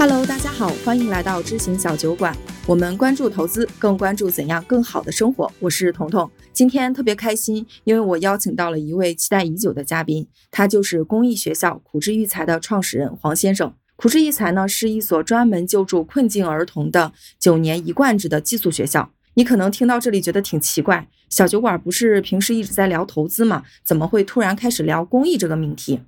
Hello，大家好，欢迎来到知行小酒馆。我们关注投资，更关注怎样更好的生活。我是彤彤，今天特别开心，因为我邀请到了一位期待已久的嘉宾，他就是公益学校苦志育才的创始人黄先生。苦志育才呢，是一所专门救助困境儿童的九年一贯制的寄宿学校。你可能听到这里觉得挺奇怪，小酒馆不是平时一直在聊投资吗？怎么会突然开始聊公益这个命题？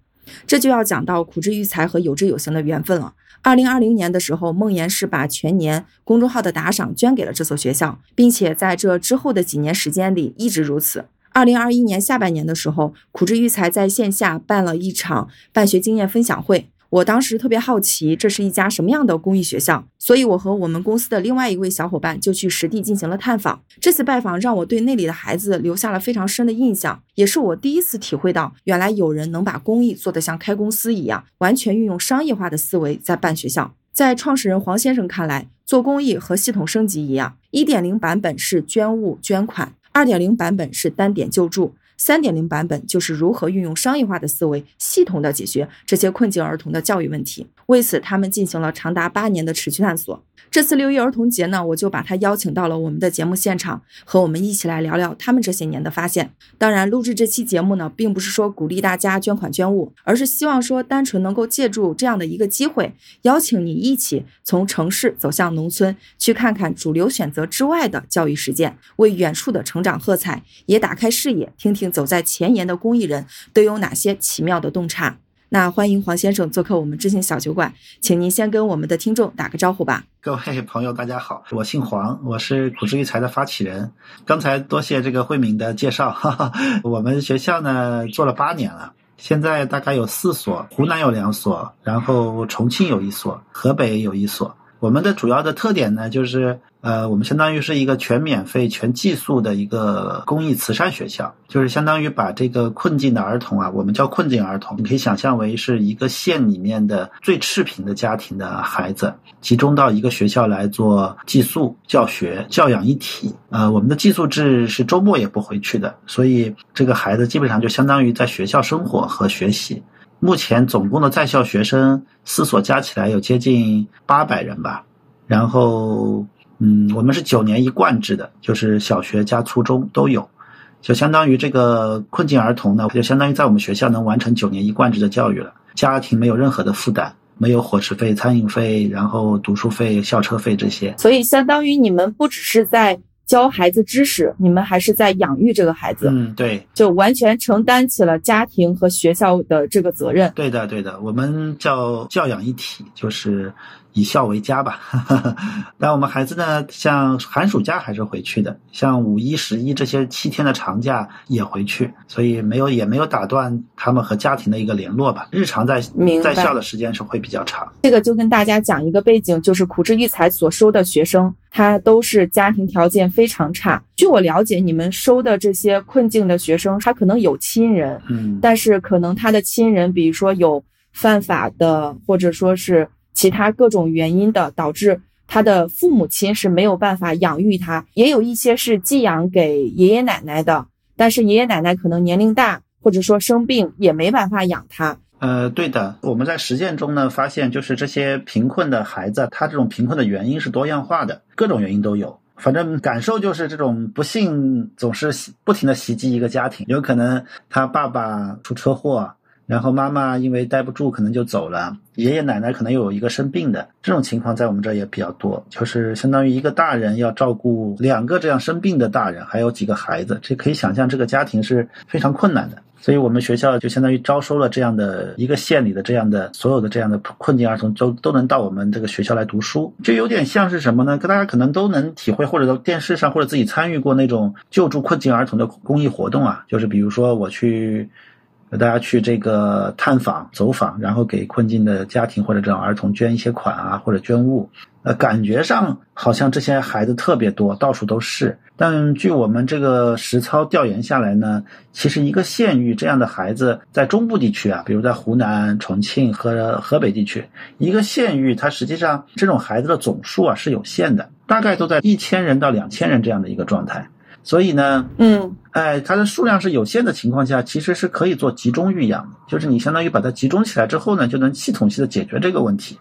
这就要讲到苦志育才和有志有行的缘分了。二零二零年的时候，梦岩是把全年公众号的打赏捐给了这所学校，并且在这之后的几年时间里一直如此。二零二一年下半年的时候，苦志育才在线下办了一场办学经验分享会。我当时特别好奇，这是一家什么样的公益学校，所以我和我们公司的另外一位小伙伴就去实地进行了探访。这次拜访让我对那里的孩子留下了非常深的印象，也是我第一次体会到，原来有人能把公益做得像开公司一样，完全运用商业化的思维在办学校。在创始人黄先生看来，做公益和系统升级一样，一点零版本是捐物捐款，二点零版本是单点救助。三点零版本就是如何运用商业化的思维，系统的解决这些困境儿童的教育问题。为此，他们进行了长达八年的持续探索。这次六一儿童节呢，我就把他邀请到了我们的节目现场，和我们一起来聊聊他们这些年的发现。当然，录制这期节目呢，并不是说鼓励大家捐款捐物，而是希望说单纯能够借助这样的一个机会，邀请你一起从城市走向农村，去看看主流选择之外的教育实践，为远处的成长喝彩，也打开视野，听听走在前沿的公益人都有哪些奇妙的洞察。那欢迎黄先生做客我们知行小酒馆，请您先跟我们的听众打个招呼吧。各位朋友，大家好，我姓黄，我是古之育才的发起人。刚才多谢这个慧敏的介绍，哈哈，我们学校呢做了八年了，现在大概有四所，湖南有两所，然后重庆有一所，河北有一所。我们的主要的特点呢，就是呃，我们相当于是一个全免费、全寄宿的一个公益慈善学校，就是相当于把这个困境的儿童啊，我们叫困境儿童，你可以想象为是一个县里面的最赤贫的家庭的孩子，集中到一个学校来做寄宿教学、教养一体。呃，我们的寄宿制是周末也不回去的，所以这个孩子基本上就相当于在学校生活和学习。目前总共的在校学生四所加起来有接近八百人吧，然后嗯，我们是九年一贯制的，就是小学加初中都有，就相当于这个困境儿童呢，就相当于在我们学校能完成九年一贯制的教育了，家庭没有任何的负担，没有伙食费、餐饮费，然后读书费、校车费这些，所以相当于你们不只是在。教孩子知识，你们还是在养育这个孩子。嗯，对，就完全承担起了家庭和学校的这个责任。对的，对的，我们叫教养一体，就是。以孝为家吧，但我们孩子呢，像寒暑假还是回去的，像五一、十一这些七天的长假也回去，所以没有也没有打断他们和家庭的一个联络吧。日常在在校的时间是会比较长。这个就跟大家讲一个背景，就是苦志育才所收的学生，他都是家庭条件非常差。据我了解，你们收的这些困境的学生，他可能有亲人，嗯，但是可能他的亲人，比如说有犯法的，或者说是。其他各种原因的导致他的父母亲是没有办法养育他，也有一些是寄养给爷爷奶奶的，但是爷爷奶奶可能年龄大，或者说生病也没办法养他。呃，对的，我们在实践中呢发现，就是这些贫困的孩子，他这种贫困的原因是多样化的，各种原因都有。反正感受就是这种不幸总是不停的袭击一个家庭，有可能他爸爸出车祸。然后妈妈因为待不住，可能就走了。爷爷奶奶可能又有一个生病的，这种情况在我们这儿也比较多，就是相当于一个大人要照顾两个这样生病的大人，还有几个孩子，这可以想象这个家庭是非常困难的。所以我们学校就相当于招收了这样的一个县里的这样的所有的这样的困境儿童，都都能到我们这个学校来读书，就有点像是什么呢？大家可能都能体会，或者在电视上或者自己参与过那种救助困境儿童的公益活动啊，就是比如说我去。大家去这个探访、走访，然后给困境的家庭或者这种儿童捐一些款啊，或者捐物。呃，感觉上好像这些孩子特别多，到处都是。但据我们这个实操调研下来呢，其实一个县域这样的孩子在中部地区啊，比如在湖南、重庆和河北地区，一个县域它实际上这种孩子的总数啊是有限的，大概都在一千人到两千人这样的一个状态。所以呢，嗯，哎，它的数量是有限的情况下，其实是可以做集中育养，就是你相当于把它集中起来之后呢，就能系统性的解决这个问题。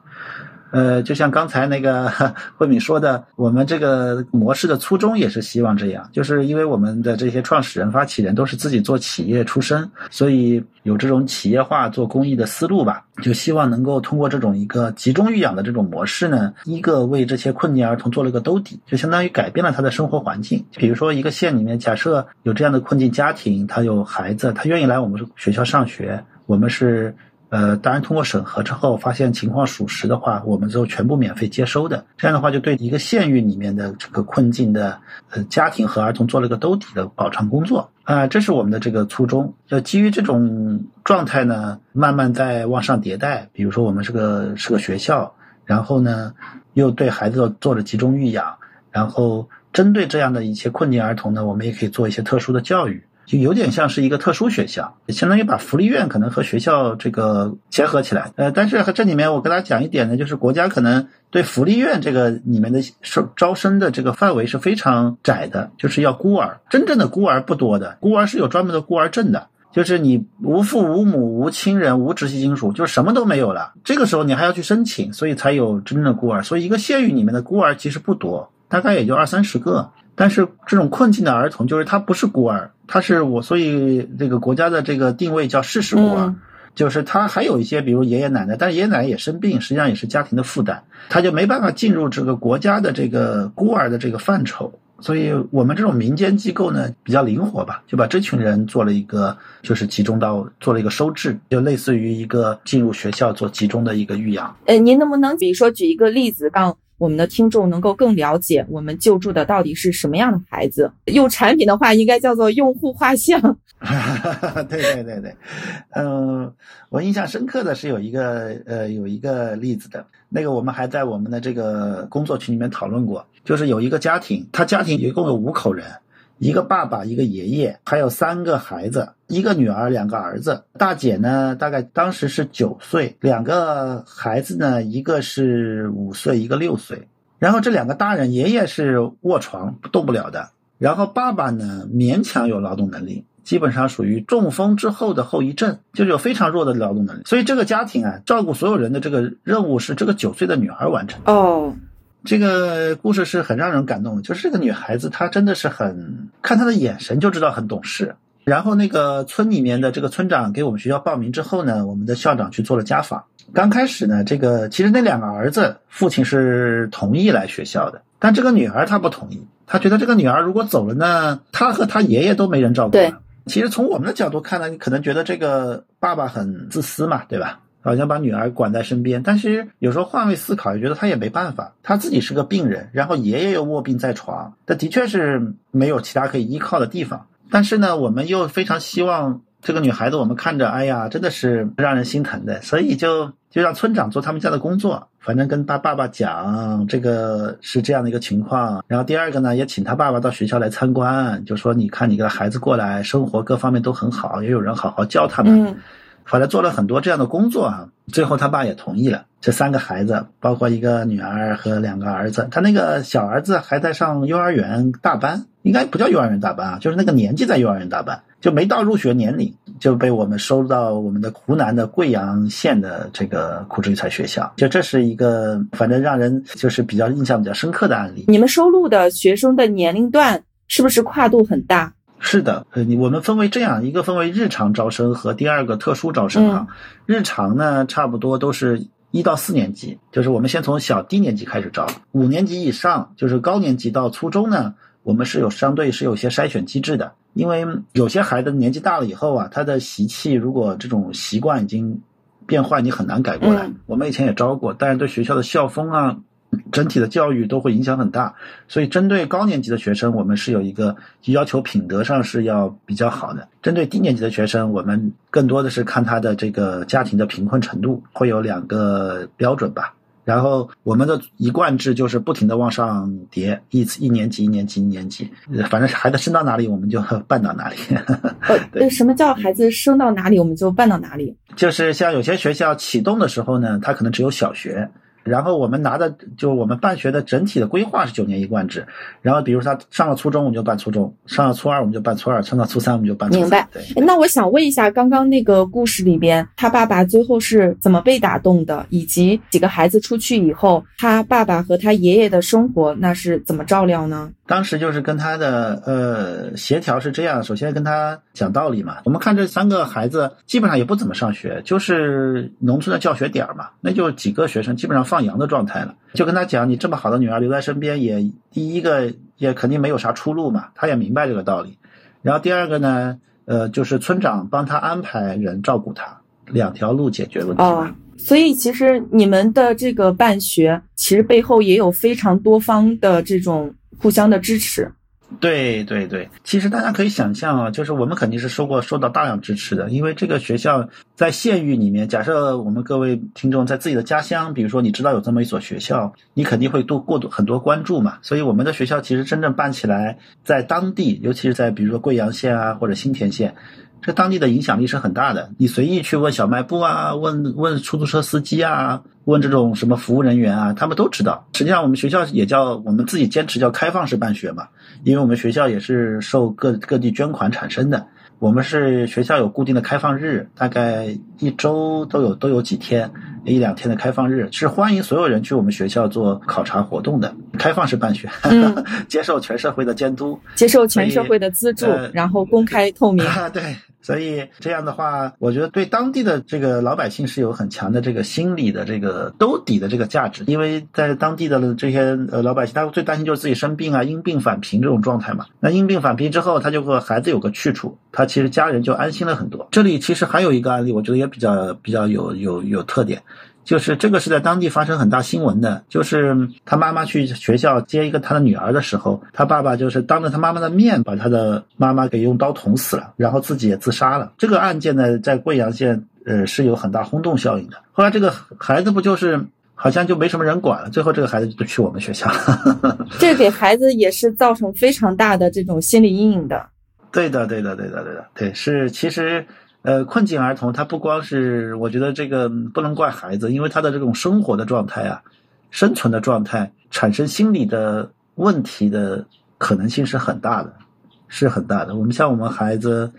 呃，就像刚才那个 慧敏说的，我们这个模式的初衷也是希望这样，就是因为我们的这些创始人、发起人都是自己做企业出身，所以有这种企业化做公益的思路吧，就希望能够通过这种一个集中育养的这种模式呢，一个为这些困境儿童做了一个兜底，就相当于改变了他的生活环境。比如说一个县里面，假设有这样的困境家庭，他有孩子，他愿意来我们学校上学，我们是。呃，当然，通过审核之后，发现情况属实的话，我们就全部免费接收的。这样的话，就对一个县域里面的这个困境的呃家庭和儿童做了个兜底的保障工作啊，这是我们的这个初衷。就基于这种状态呢，慢慢在往上迭代。比如说，我们是个是个学校，然后呢，又对孩子做了集中育养，然后针对这样的一些困境儿童呢，我们也可以做一些特殊的教育。就有点像是一个特殊学校，相当于把福利院可能和学校这个结合起来。呃，但是这里面我跟大家讲一点呢，就是国家可能对福利院这个里面的收招生的这个范围是非常窄的，就是要孤儿，真正的孤儿不多的，孤儿是有专门的孤儿证的，就是你无父无母无亲人无直系亲属，就是什么都没有了，这个时候你还要去申请，所以才有真正的孤儿。所以一个县域里面的孤儿其实不多，大概也就二三十个。但是这种困境的儿童，就是他不是孤儿，他是我，所以这个国家的这个定位叫事实孤儿，就是他还有一些，比如爷爷奶奶，但是爷爷奶奶也生病，实际上也是家庭的负担，他就没办法进入这个国家的这个孤儿的这个范畴。所以我们这种民间机构呢，比较灵活吧，就把这群人做了一个，就是集中到做了一个收治，就类似于一个进入学校做集中的一个育养。呃，您能不能比如说举一个例子，让我们的听众能够更了解我们救助的到底是什么样的孩子？用产品的话，应该叫做用户画像。对对对对，嗯，我印象深刻的是有一个呃有一个例子的，那个我们还在我们的这个工作群里面讨论过，就是有一个家庭，他家庭一共有五口人。一个爸爸，一个爷爷，还有三个孩子，一个女儿，两个儿子。大姐呢，大概当时是九岁，两个孩子呢，一个是五岁，一个六岁。然后这两个大人，爷爷是卧床动不了的，然后爸爸呢，勉强有劳动能力，基本上属于中风之后的后遗症，就是有非常弱的劳动能力。所以这个家庭啊，照顾所有人的这个任务是这个九岁的女儿完成。哦。这个故事是很让人感动的，就是这个女孩子，她真的是很看她的眼神就知道很懂事。然后那个村里面的这个村长给我们学校报名之后呢，我们的校长去做了家访。刚开始呢，这个其实那两个儿子父亲是同意来学校的，但这个女儿她不同意，她觉得这个女儿如果走了呢，她和她爷爷都没人照顾了。其实从我们的角度看呢，你可能觉得这个爸爸很自私嘛，对吧？好像把女儿管在身边，但是有时候换位思考，也觉得他也没办法。他自己是个病人，然后爷爷又卧病在床，他的确是没有其他可以依靠的地方。但是呢，我们又非常希望这个女孩子，我们看着，哎呀，真的是让人心疼的。所以就就让村长做他们家的工作，反正跟他爸爸讲这个是这样的一个情况。然后第二个呢，也请他爸爸到学校来参观，就说你看你个孩子过来，生活各方面都很好，也有人好好教他们。后来做了很多这样的工作啊，最后他爸也同意了。这三个孩子，包括一个女儿和两个儿子，他那个小儿子还在上幼儿园大班，应该不叫幼儿园大班啊，就是那个年纪在幼儿园大班，就没到入学年龄就被我们收到我们的湖南的贵阳县的这个苦志育才学校。就这是一个反正让人就是比较印象比较深刻的案例。你们收录的学生的年龄段是不是跨度很大？是的，呃，你我们分为这样一个分为日常招生和第二个特殊招生啊。日常呢，差不多都是一到四年级，就是我们先从小低年级开始招，五年级以上就是高年级到初中呢，我们是有相对是有些筛选机制的，因为有些孩子年纪大了以后啊，他的习气如果这种习惯已经变坏，你很难改过来。我们以前也招过，但是对学校的校风啊。整体的教育都会影响很大，所以针对高年级的学生，我们是有一个要求品德上是要比较好的；针对低年级的学生，我们更多的是看他的这个家庭的贫困程度，会有两个标准吧。然后我们的一贯制就是不停的往上叠，一次一年级一年级一年级，反正孩子升到哪里我们就 办到哪里。对，什么叫孩子升到哪里我们就办到哪里？就是像有些学校启动的时候呢，它可能只有小学。然后我们拿的就我们办学的整体的规划是九年一贯制，然后比如他上了初中，我们就办初中；上了初二，我们就办初二；上到初三，我们就办初三。明白。那我想问一下，刚刚那个故事里边，他爸爸最后是怎么被打动的？以及几个孩子出去以后，他爸爸和他爷爷的生活那是怎么照料呢？当时就是跟他的呃协调是这样，首先跟他讲道理嘛。我们看这三个孩子基本上也不怎么上学，就是农村的教学点儿嘛，那就几个学生基本上放羊的状态了。就跟他讲，你这么好的女儿留在身边，也第一个也肯定没有啥出路嘛，他也明白这个道理。然后第二个呢，呃，就是村长帮他安排人照顾他，两条路解决问题哦，所以其实你们的这个办学，其实背后也有非常多方的这种互相的支持。对对对，其实大家可以想象啊，就是我们肯定是受过受到大量支持的，因为这个学校在县域里面，假设我们各位听众在自己的家乡，比如说你知道有这么一所学校，你肯定会多过多很多关注嘛。所以我们的学校其实真正办起来，在当地，尤其是在比如说贵阳县啊或者新田县。这当地的影响力是很大的。你随意去问小卖部啊，问问出租车司机啊，问这种什么服务人员啊，他们都知道。实际上，我们学校也叫我们自己坚持叫开放式办学嘛，因为我们学校也是受各各地捐款产生的。我们是学校有固定的开放日，大概一周都有都有几天一两天的开放日，是欢迎所有人去我们学校做考察活动的。开放式办学，嗯 接受全社会的监督。接受全社会的资助，呃然后公开透明。啊，对，所以这样的话，我觉得对当地的这个老百姓是有很强的这个心理的这个兜底的这个价值，因为在当地的这些呃老百姓，他最担心就是自己生病啊，因病返贫这种状态嘛。那因病返贫之后，他就和孩子有个去处，他其实家人就安心了很多。这里其实还有一个案例，我觉得也比较比较有有有特点。就是这个是在当地发生很大新闻的，就是他妈妈去学校接一个他的女儿的时候，他爸爸就是当着他妈妈的面把他的妈妈给用刀捅死了，然后自己也自杀了。这个案件呢，在贵阳县呃是有很大轰动效应的。后来这个孩子不就是好像就没什么人管了，最后这个孩子就去我们学校了。这给孩子也是造成非常大的这种心理阴影的。对的，对的，对的，对的，对，是其实。呃，困境儿童他不光是，我觉得这个不能怪孩子，因为他的这种生活的状态啊，生存的状态，产生心理的问题的可能性是很大的，是很大的。我们像我们孩子，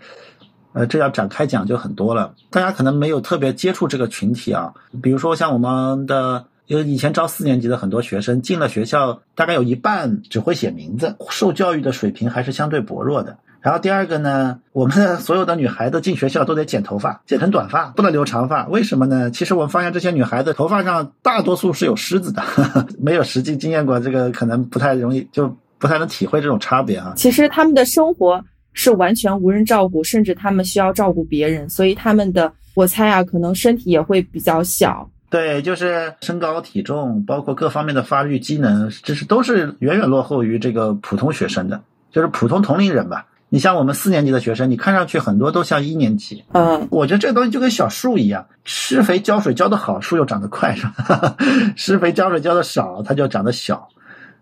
呃，这要展开讲就很多了。大家可能没有特别接触这个群体啊，比如说像我们的，因为以前招四年级的很多学生进了学校，大概有一半只会写名字，受教育的水平还是相对薄弱的。然后第二个呢，我们的所有的女孩子进学校都得剪头发，剪成短发，不能留长发。为什么呢？其实我们发现这些女孩子头发上大多数是有虱子的，呵 呵没有实际经验过，这个可能不太容易，就不太能体会这种差别啊。其实他们的生活是完全无人照顾，甚至他们需要照顾别人，所以他们的我猜啊，可能身体也会比较小。对，就是身高、体重，包括各方面的发育机能，这是都是远远落后于这个普通学生的，就是普通同龄人吧。你像我们四年级的学生，你看上去很多都像一年级。嗯，我觉得这个东西就跟小树一样，施肥浇水浇得好，树又长得快，是吧？施肥浇水浇得少，它就长得小。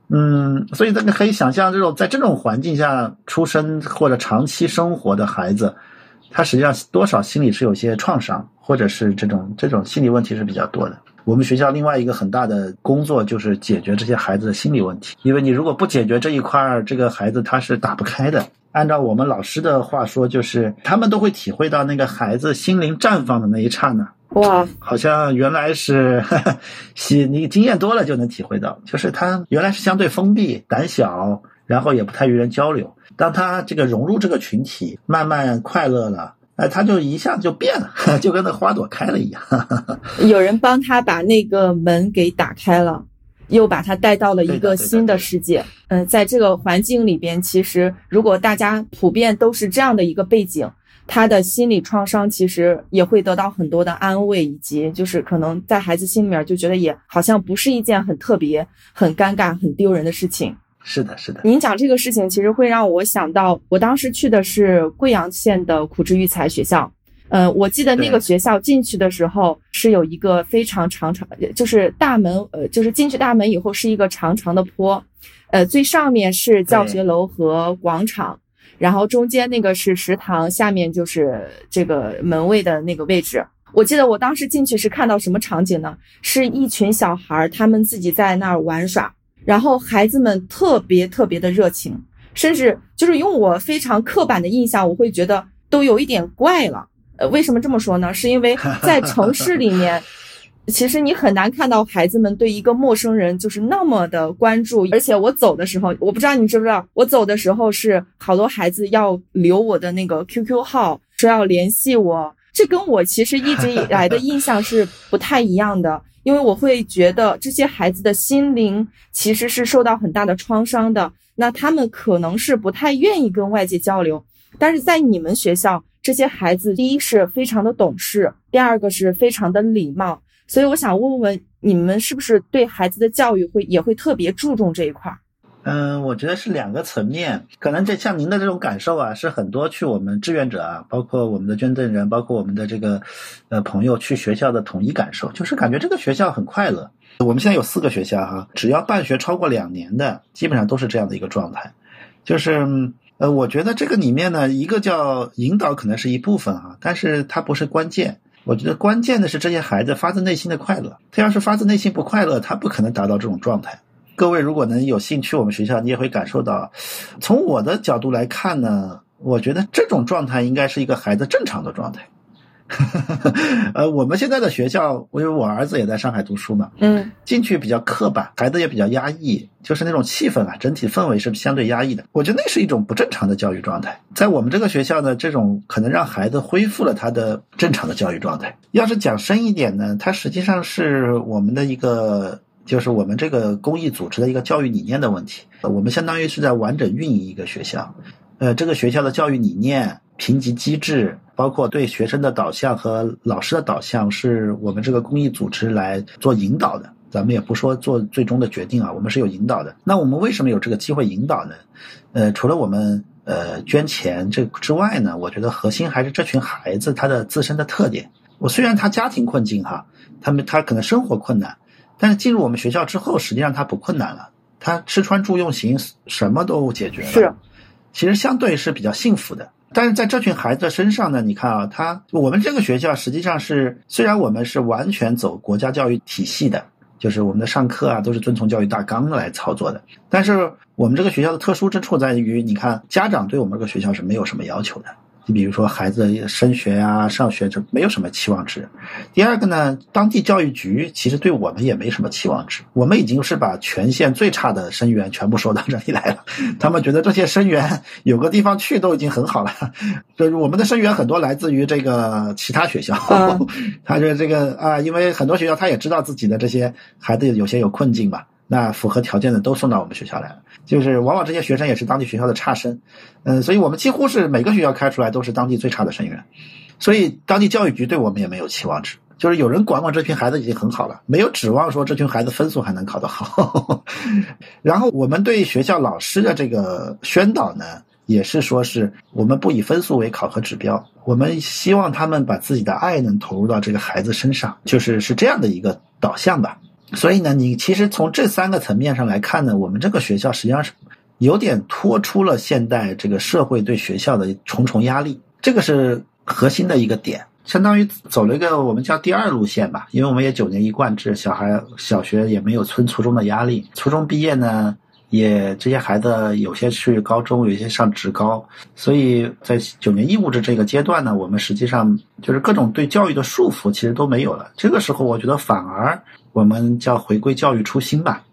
嗯，所以大家可以想象，这种在这种环境下出生或者长期生活的孩子，他实际上多少心里是有些创伤，或者是这种这种心理问题是比较多的。我们学校另外一个很大的工作就是解决这些孩子的心理问题，因为你如果不解决这一块儿，这个孩子他是打不开的。按照我们老师的话说，就是他们都会体会到那个孩子心灵绽放的那一刹那。哇，好像原来是，喜你经验多了就能体会到，就是他原来是相对封闭、胆小，然后也不太与人交流。当他这个融入这个群体，慢慢快乐了，哎，他就一下就变了，就跟那花朵开了一样。有人帮他把那个门给打开了，又把他带到了一个新的世界。嗯，在这个环境里边，其实如果大家普遍都是这样的一个背景，他的心理创伤其实也会得到很多的安慰，以及就是可能在孩子心里面就觉得也好像不是一件很特别、很尴尬、很丢人的事情。是的，是的，您讲这个事情，其实会让我想到，我当时去的是贵阳县的苦志育才学校。呃，我记得那个学校进去的时候是有一个非常长长，就是大门，呃，就是进去大门以后是一个长长的坡，呃，最上面是教学楼和广场，然后中间那个是食堂，下面就是这个门卫的那个位置。我记得我当时进去是看到什么场景呢？是一群小孩，他们自己在那儿玩耍，然后孩子们特别特别的热情，甚至就是用我非常刻板的印象，我会觉得都有一点怪了。呃，为什么这么说呢？是因为在城市里面，其实你很难看到孩子们对一个陌生人就是那么的关注。而且我走的时候，我不知道你知不知道，我走的时候是好多孩子要留我的那个 QQ 号，说要联系我。这跟我其实一直以来的印象是不太一样的，因为我会觉得这些孩子的心灵其实是受到很大的创伤的，那他们可能是不太愿意跟外界交流。但是在你们学校，这些孩子第一是非常的懂事，第二个是非常的礼貌，所以我想问问你们是不是对孩子的教育会也会特别注重这一块？嗯，我觉得是两个层面，可能这像您的这种感受啊，是很多去我们志愿者啊，包括我们的捐赠人，包括我们的这个呃朋友去学校的统一感受，就是感觉这个学校很快乐。我们现在有四个学校哈，只要办学超过两年的，基本上都是这样的一个状态。就是呃，我觉得这个里面呢，一个叫引导可能是一部分啊，但是它不是关键。我觉得关键的是这些孩子发自内心的快乐。他要是发自内心不快乐，他不可能达到这种状态。各位如果能有兴趣我们学校，你也会感受到，从我的角度来看呢，我觉得这种状态应该是一个孩子正常的状态。呃，我们现在的学校，因为我儿子也在上海读书嘛，嗯，进去比较刻板，孩子也比较压抑，就是那种气氛啊，整体氛围是相对压抑的。我觉得那是一种不正常的教育状态。在我们这个学校呢，这种可能让孩子恢复了他的正常的教育状态。要是讲深一点呢，它实际上是我们的一个。就是我们这个公益组织的一个教育理念的问题，我们相当于是在完整运营一个学校，呃，这个学校的教育理念、评级机制，包括对学生的导向和老师的导向，是我们这个公益组织来做引导的。咱们也不说做最终的决定啊，我们是有引导的。那我们为什么有这个机会引导呢？呃，除了我们呃捐钱这之外呢，我觉得核心还是这群孩子他的自身的特点。我虽然他家庭困境哈，他们他可能生活困难。但是进入我们学校之后，实际上他不困难了，他吃穿住用行什么都解决了，是，其实相对是比较幸福的。但是在这群孩子身上呢，你看啊，他我们这个学校实际上是，虽然我们是完全走国家教育体系的，就是我们的上课啊都是遵从教育大纲来操作的，但是我们这个学校的特殊之处在于，你看家长对我们这个学校是没有什么要求的。你比如说孩子升学啊、上学这没有什么期望值。第二个呢，当地教育局其实对我们也没什么期望值。我们已经是把全县最差的生源全部收到这里来了。他们觉得这些生源有个地方去都已经很好了。就是我们的生源很多来自于这个其他学校，他觉得这个啊，因为很多学校他也知道自己的这些孩子有些有困境嘛。那符合条件的都送到我们学校来了，就是往往这些学生也是当地学校的差生，嗯，所以我们几乎是每个学校开出来都是当地最差的生源，所以当地教育局对我们也没有期望值，就是有人管管这群孩子已经很好了，没有指望说这群孩子分数还能考得好。然后我们对学校老师的这个宣导呢，也是说是我们不以分数为考核指标，我们希望他们把自己的爱能投入到这个孩子身上，就是是这样的一个导向吧。所以呢，你其实从这三个层面上来看呢，我们这个学校实际上是有点脱出了现代这个社会对学校的重重压力，这个是核心的一个点，相当于走了一个我们叫第二路线吧。因为我们也九年一贯制，小孩小学也没有村初中的压力，初中毕业呢，也这些孩子有些去高中，有些上职高，所以在九年义务制这个阶段呢，我们实际上就是各种对教育的束缚其实都没有了。这个时候，我觉得反而。我们叫回归教育初心吧，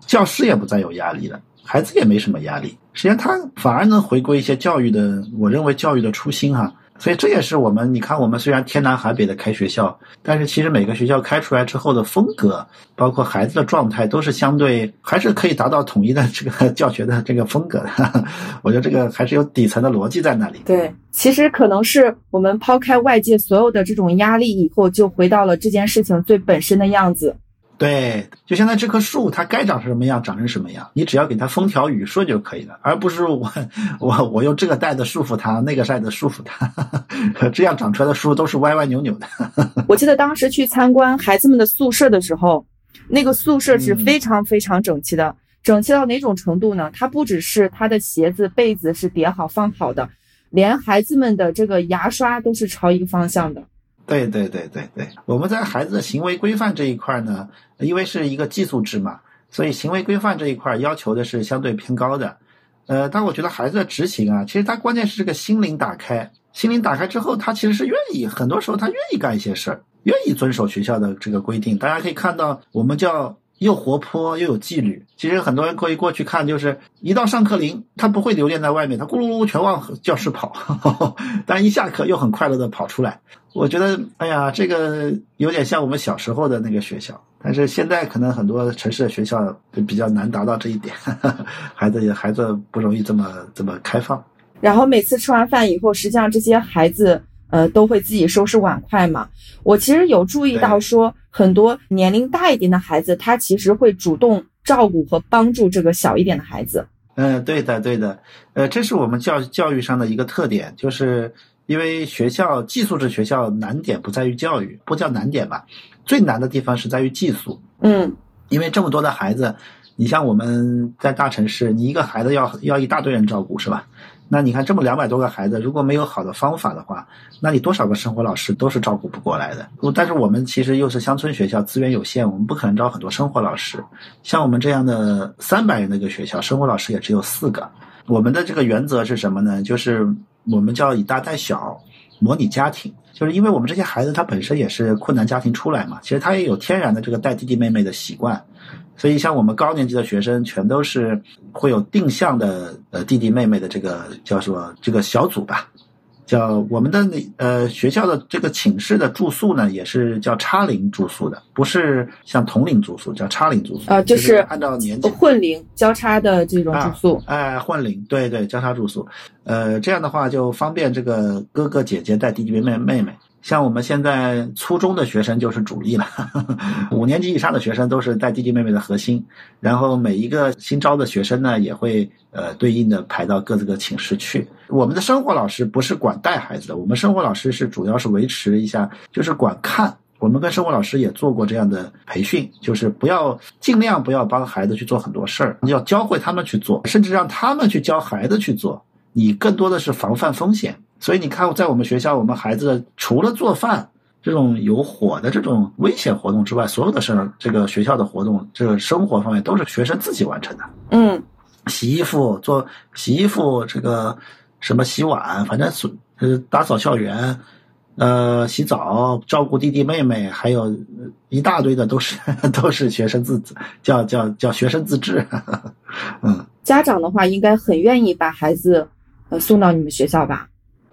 教师也不再有压力了，孩子也没什么压力，实际上他反而能回归一些教育的，我认为教育的初心哈。所以这也是我们，你看我们虽然天南海北的开学校，但是其实每个学校开出来之后的风格，包括孩子的状态，都是相对还是可以达到统一的这个 教学的这个风格的。我觉得这个还是有底层的逻辑在那里。对，其实可能是我们抛开外界所有的这种压力以后，就回到了这件事情最本身的样子。对，就现在这棵树，它该长成什么样，长成什么样，你只要给它风调雨顺就可以了，而不是我我我用这个袋子束缚它，那个袋子束缚它，这样长出来的树都是歪歪扭扭的。我记得当时去参观孩子们的宿舍的时候，那个宿舍是非常非常整齐的，整齐到哪种程度呢？它不只是它的鞋子、被子是叠好放好的，连孩子们的这个牙刷都是朝一个方向的。对对对对对，我们在孩子的行为规范这一块呢，因为是一个寄宿制嘛，所以行为规范这一块要求的是相对偏高的。呃，但我觉得孩子的执行啊，其实他关键是这个心灵打开，心灵打开之后，他其实是愿意，很多时候他愿意干一些事儿，愿意遵守学校的这个规定。大家可以看到，我们叫。又活泼又有纪律，其实很多人可以过去看，就是一到上课铃，他不会留恋在外面，他咕噜噜全往教室跑，但一下课又很快乐的跑出来。我觉得，哎呀，这个有点像我们小时候的那个学校，但是现在可能很多城市的学校比较难达到这一点，孩子也孩子不容易这么这么开放。然后每次吃完饭以后，实际上这些孩子。呃，都会自己收拾碗筷嘛。我其实有注意到，说很多年龄大一点的孩子，他其实会主动照顾和帮助这个小一点的孩子。嗯，对的，对的。呃，这是我们教教育上的一个特点，就是因为学校寄宿制学校难点不在于教育，不叫难点吧，最难的地方是在于寄宿。嗯，因为这么多的孩子，你像我们在大城市，你一个孩子要要一大堆人照顾，是吧？那你看，这么两百多个孩子，如果没有好的方法的话，那你多少个生活老师都是照顾不过来的。但是我们其实又是乡村学校，资源有限，我们不可能招很多生活老师。像我们这样的三百人的一个学校，生活老师也只有四个。我们的这个原则是什么呢？就是我们叫以大带小，模拟家庭。就是因为我们这些孩子他本身也是困难家庭出来嘛，其实他也有天然的这个带弟弟妹妹的习惯。所以，像我们高年级的学生，全都是会有定向的呃弟弟妹妹的这个叫什么这个小组吧，叫我们的那呃学校的这个寝室的住宿呢，也是叫差龄住宿的，不是像同龄住宿，叫差龄住宿啊，就是按照年纪混龄交叉的这种住宿，哎，混龄，对对，交叉住宿，呃，这样的话就方便这个哥哥姐姐带弟弟妹妹妹妹。像我们现在初中的学生就是主力了，五年级以上的学生都是带弟弟妹妹的核心，然后每一个新招的学生呢，也会呃对应的排到各自的寝室去。我们的生活老师不是管带孩子的，我们生活老师是主要是维持一下，就是管看。我们跟生活老师也做过这样的培训，就是不要尽量不要帮孩子去做很多事儿，要教会他们去做，甚至让他们去教孩子去做。你更多的是防范风险。所以你看，在我们学校，我们孩子除了做饭这种有火的这种危险活动之外，所有的事儿，这个学校的活动，这个生活方面都是学生自己完成的。嗯，洗衣服、做洗衣服，这个什么洗碗，反正是呃打扫校园，呃洗澡、照顾弟弟妹妹，还有一大堆的都是 都是学生自叫叫叫学生自治。嗯，家长的话应该很愿意把孩子呃送到你们学校吧？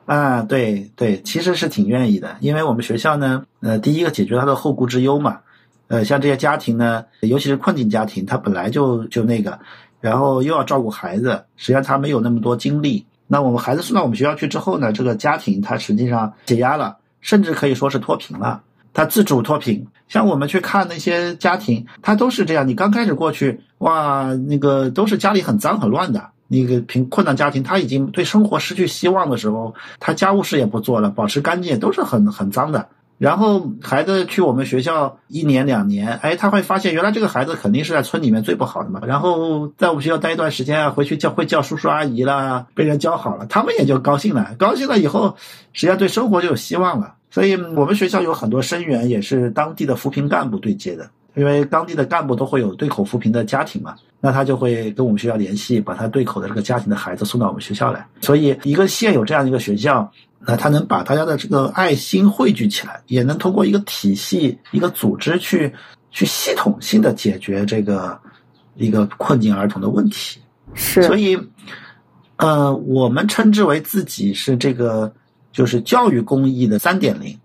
啊，对对，其实是挺愿意的，因为我们学校呢，呃，第一个解决他的后顾之忧嘛，呃，像这些家庭呢，尤其是困境家庭，他本来就就那个，然后又要照顾孩子，实际上他没有那么多精力。那我们孩子送到我们学校去之后呢，这个家庭他实际上解压了，甚至可以说是脱贫了，他自主脱贫。像我们去看那些家庭，他都是这样，你刚开始过去，哇，那个都是家里很脏很乱的。那个贫困难家庭，他已经对生活失去希望的时候，他家务事也不做了，保持干净都是很很脏的。然后孩子去我们学校一年两年，哎，他会发现原来这个孩子肯定是在村里面最不好的嘛。然后在我们学校待一段时间啊，回去叫会叫叔叔阿姨啦，被人教好了，他们也就高兴了。高兴了以后，实际上对生活就有希望了。所以我们学校有很多生源也是当地的扶贫干部对接的。因为当地的干部都会有对口扶贫的家庭嘛，那他就会跟我们学校联系，把他对口的这个家庭的孩子送到我们学校来。所以，一个县有这样一个学校，那他能把大家的这个爱心汇聚起来，也能通过一个体系、一个组织去去系统性的解决这个一个困境儿童的问题。是，所以，呃，我们称之为自己是这个就是教育公益的三点零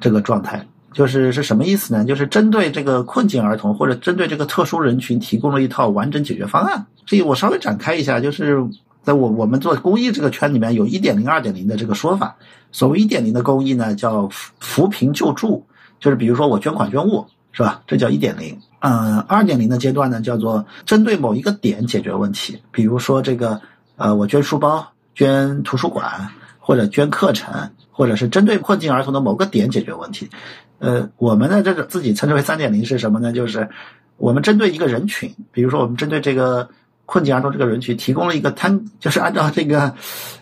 这个状态。就是是什么意思呢？就是针对这个困境儿童或者针对这个特殊人群提供了一套完整解决方案。所以我稍微展开一下，就是在我我们做公益这个圈里面，有一点零、二点零的这个说法。所谓一点零的公益呢，叫扶贫救助，就是比如说我捐款捐物，是吧？这叫一点零。嗯，二点零的阶段呢，叫做针对某一个点解决问题，比如说这个呃，我捐书包、捐图书馆或者捐课程，或者是针对困境儿童的某个点解决问题。呃，我们的这个自己称之为三点零是什么呢？就是我们针对一个人群，比如说我们针对这个困境儿童这个人群，提供了一个摊，就是按照这个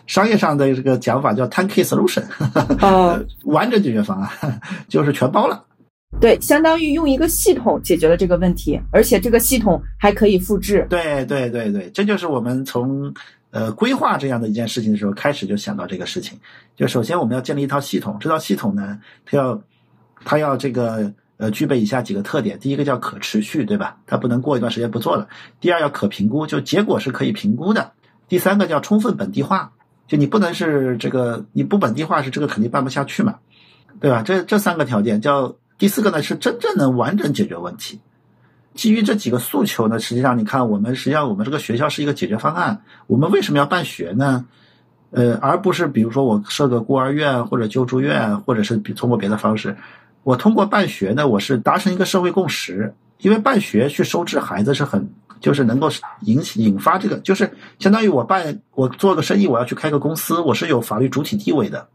商业上的这个讲法叫 turnkey solution，哦，完整解决方案就是全包了。对，相当于用一个系统解决了这个问题，而且这个系统还可以复制。对对对对，这就是我们从呃规划这样的一件事情的时候开始就想到这个事情。就首先我们要建立一套系统，这套系统呢，它要它要这个呃具备以下几个特点：第一个叫可持续，对吧？它不能过一段时间不做了；第二要可评估，就结果是可以评估的；第三个叫充分本地化，就你不能是这个你不本地化是这个肯定办不下去嘛，对吧？这这三个条件叫。第四个呢是真正能完整解决问题。基于这几个诉求呢，实际上你看，我们实际上我们这个学校是一个解决方案。我们为什么要办学呢？呃，而不是比如说我设个孤儿院或者救助院，或者是通过别的方式。我通过办学呢，我是达成一个社会共识。因为办学去收治孩子是很，就是能够引起引发这个，就是相当于我办我做个生意，我要去开个公司，我是有法律主体地位的。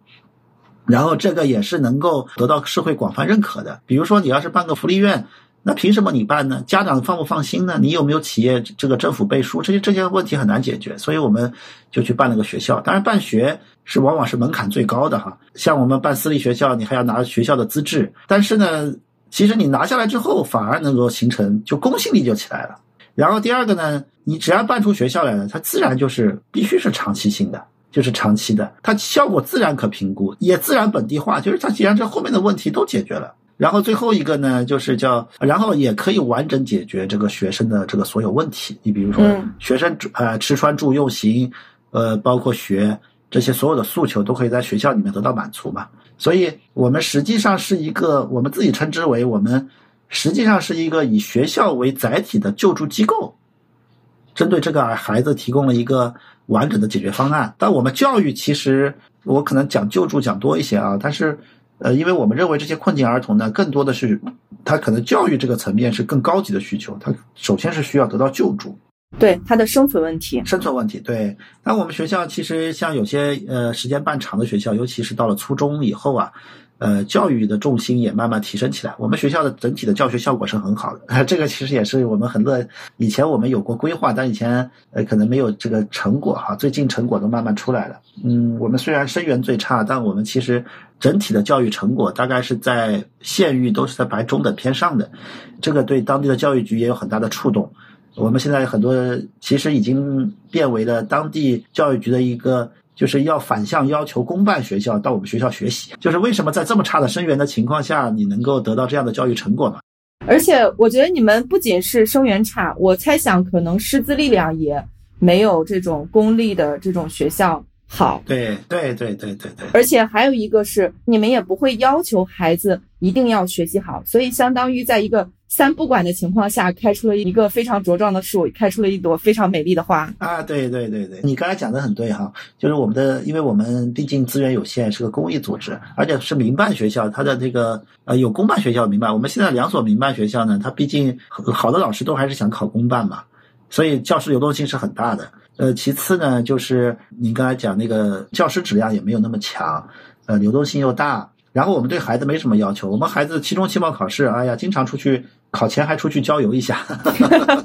然后这个也是能够得到社会广泛认可的。比如说，你要是办个福利院，那凭什么你办呢？家长放不放心呢？你有没有企业这个政府背书？这些这些问题很难解决，所以我们就去办了个学校。当然，办学是往往是门槛最高的哈。像我们办私立学校，你还要拿学校的资质。但是呢，其实你拿下来之后，反而能够形成就公信力就起来了。然后第二个呢，你只要办出学校来了，它自然就是必须是长期性的。就是长期的，它效果自然可评估，也自然本地化。就是它既然这后面的问题都解决了，然后最后一个呢，就是叫，然后也可以完整解决这个学生的这个所有问题。你比如说，学生呃吃穿住用行，呃包括学这些所有的诉求都可以在学校里面得到满足嘛。所以我们实际上是一个，我们自己称之为我们实际上是一个以学校为载体的救助机构。针对这个孩子提供了一个完整的解决方案，但我们教育其实我可能讲救助讲多一些啊，但是呃，因为我们认为这些困境儿童呢，更多的是他可能教育这个层面是更高级的需求，他首先是需要得到救助，对他的生存问题，生存问题对。那我们学校其实像有些呃时间半长的学校，尤其是到了初中以后啊。呃，教育的重心也慢慢提升起来。我们学校的整体的教学效果是很好的，这个其实也是我们很乐。以前我们有过规划，但以前呃可能没有这个成果哈。最近成果都慢慢出来了。嗯，我们虽然生源最差，但我们其实整体的教育成果大概是在县域都是在排中等偏上的。这个对当地的教育局也有很大的触动。我们现在很多其实已经变为了当地教育局的一个。就是要反向要求公办学校到我们学校学习。就是为什么在这么差的生源的情况下，你能够得到这样的教育成果呢？而且我觉得你们不仅是生源差，我猜想可能师资力量也没有这种公立的这种学校好。对对对对对对。而且还有一个是，你们也不会要求孩子一定要学习好，所以相当于在一个。三不管的情况下，开出了一个非常茁壮的树，开出了一朵非常美丽的花啊！对对对对，你刚才讲的很对哈，就是我们的，因为我们毕竟资源有限，是个公益组织，而且是民办学校，它的这个呃有公办学校民办，我们现在两所民办学校呢，它毕竟好的老师都还是想考公办嘛，所以教师流动性是很大的。呃，其次呢，就是你刚才讲那个教师质量也没有那么强，呃，流动性又大。然后我们对孩子没什么要求，我们孩子期中、期末考试，哎呀，经常出去考前还出去郊游一下，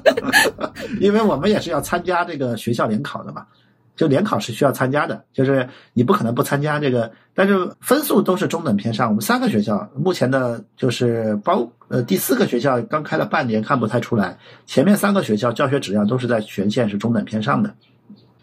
因为我们也是要参加这个学校联考的嘛，就联考是需要参加的，就是你不可能不参加这个，但是分数都是中等偏上。我们三个学校目前的就是包呃第四个学校刚开了半年，看不太出来，前面三个学校教学质量都是在全县是中等偏上的。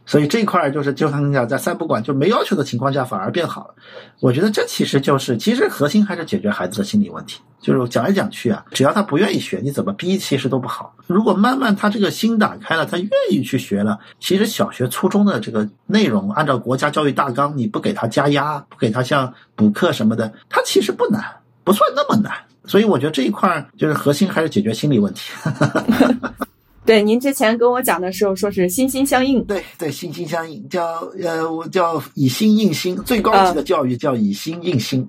所以这一块就是就像讲，在三不管就没要求的情况下反而变好了。我觉得这其实就是，其实核心还是解决孩子的心理问题。就是讲来讲去啊，只要他不愿意学，你怎么逼其实都不好。如果慢慢他这个心打开了，他愿意去学了，其实小学、初中的这个内容，按照国家教育大纲，你不给他加压，不给他像补课什么的，他其实不难，不算那么难。所以我觉得这一块就是核心还是解决心理问题。对，您之前跟我讲的时候说是心心相印，对对，心心相印，叫呃，我叫以心应心，最高级的教育叫以心应心，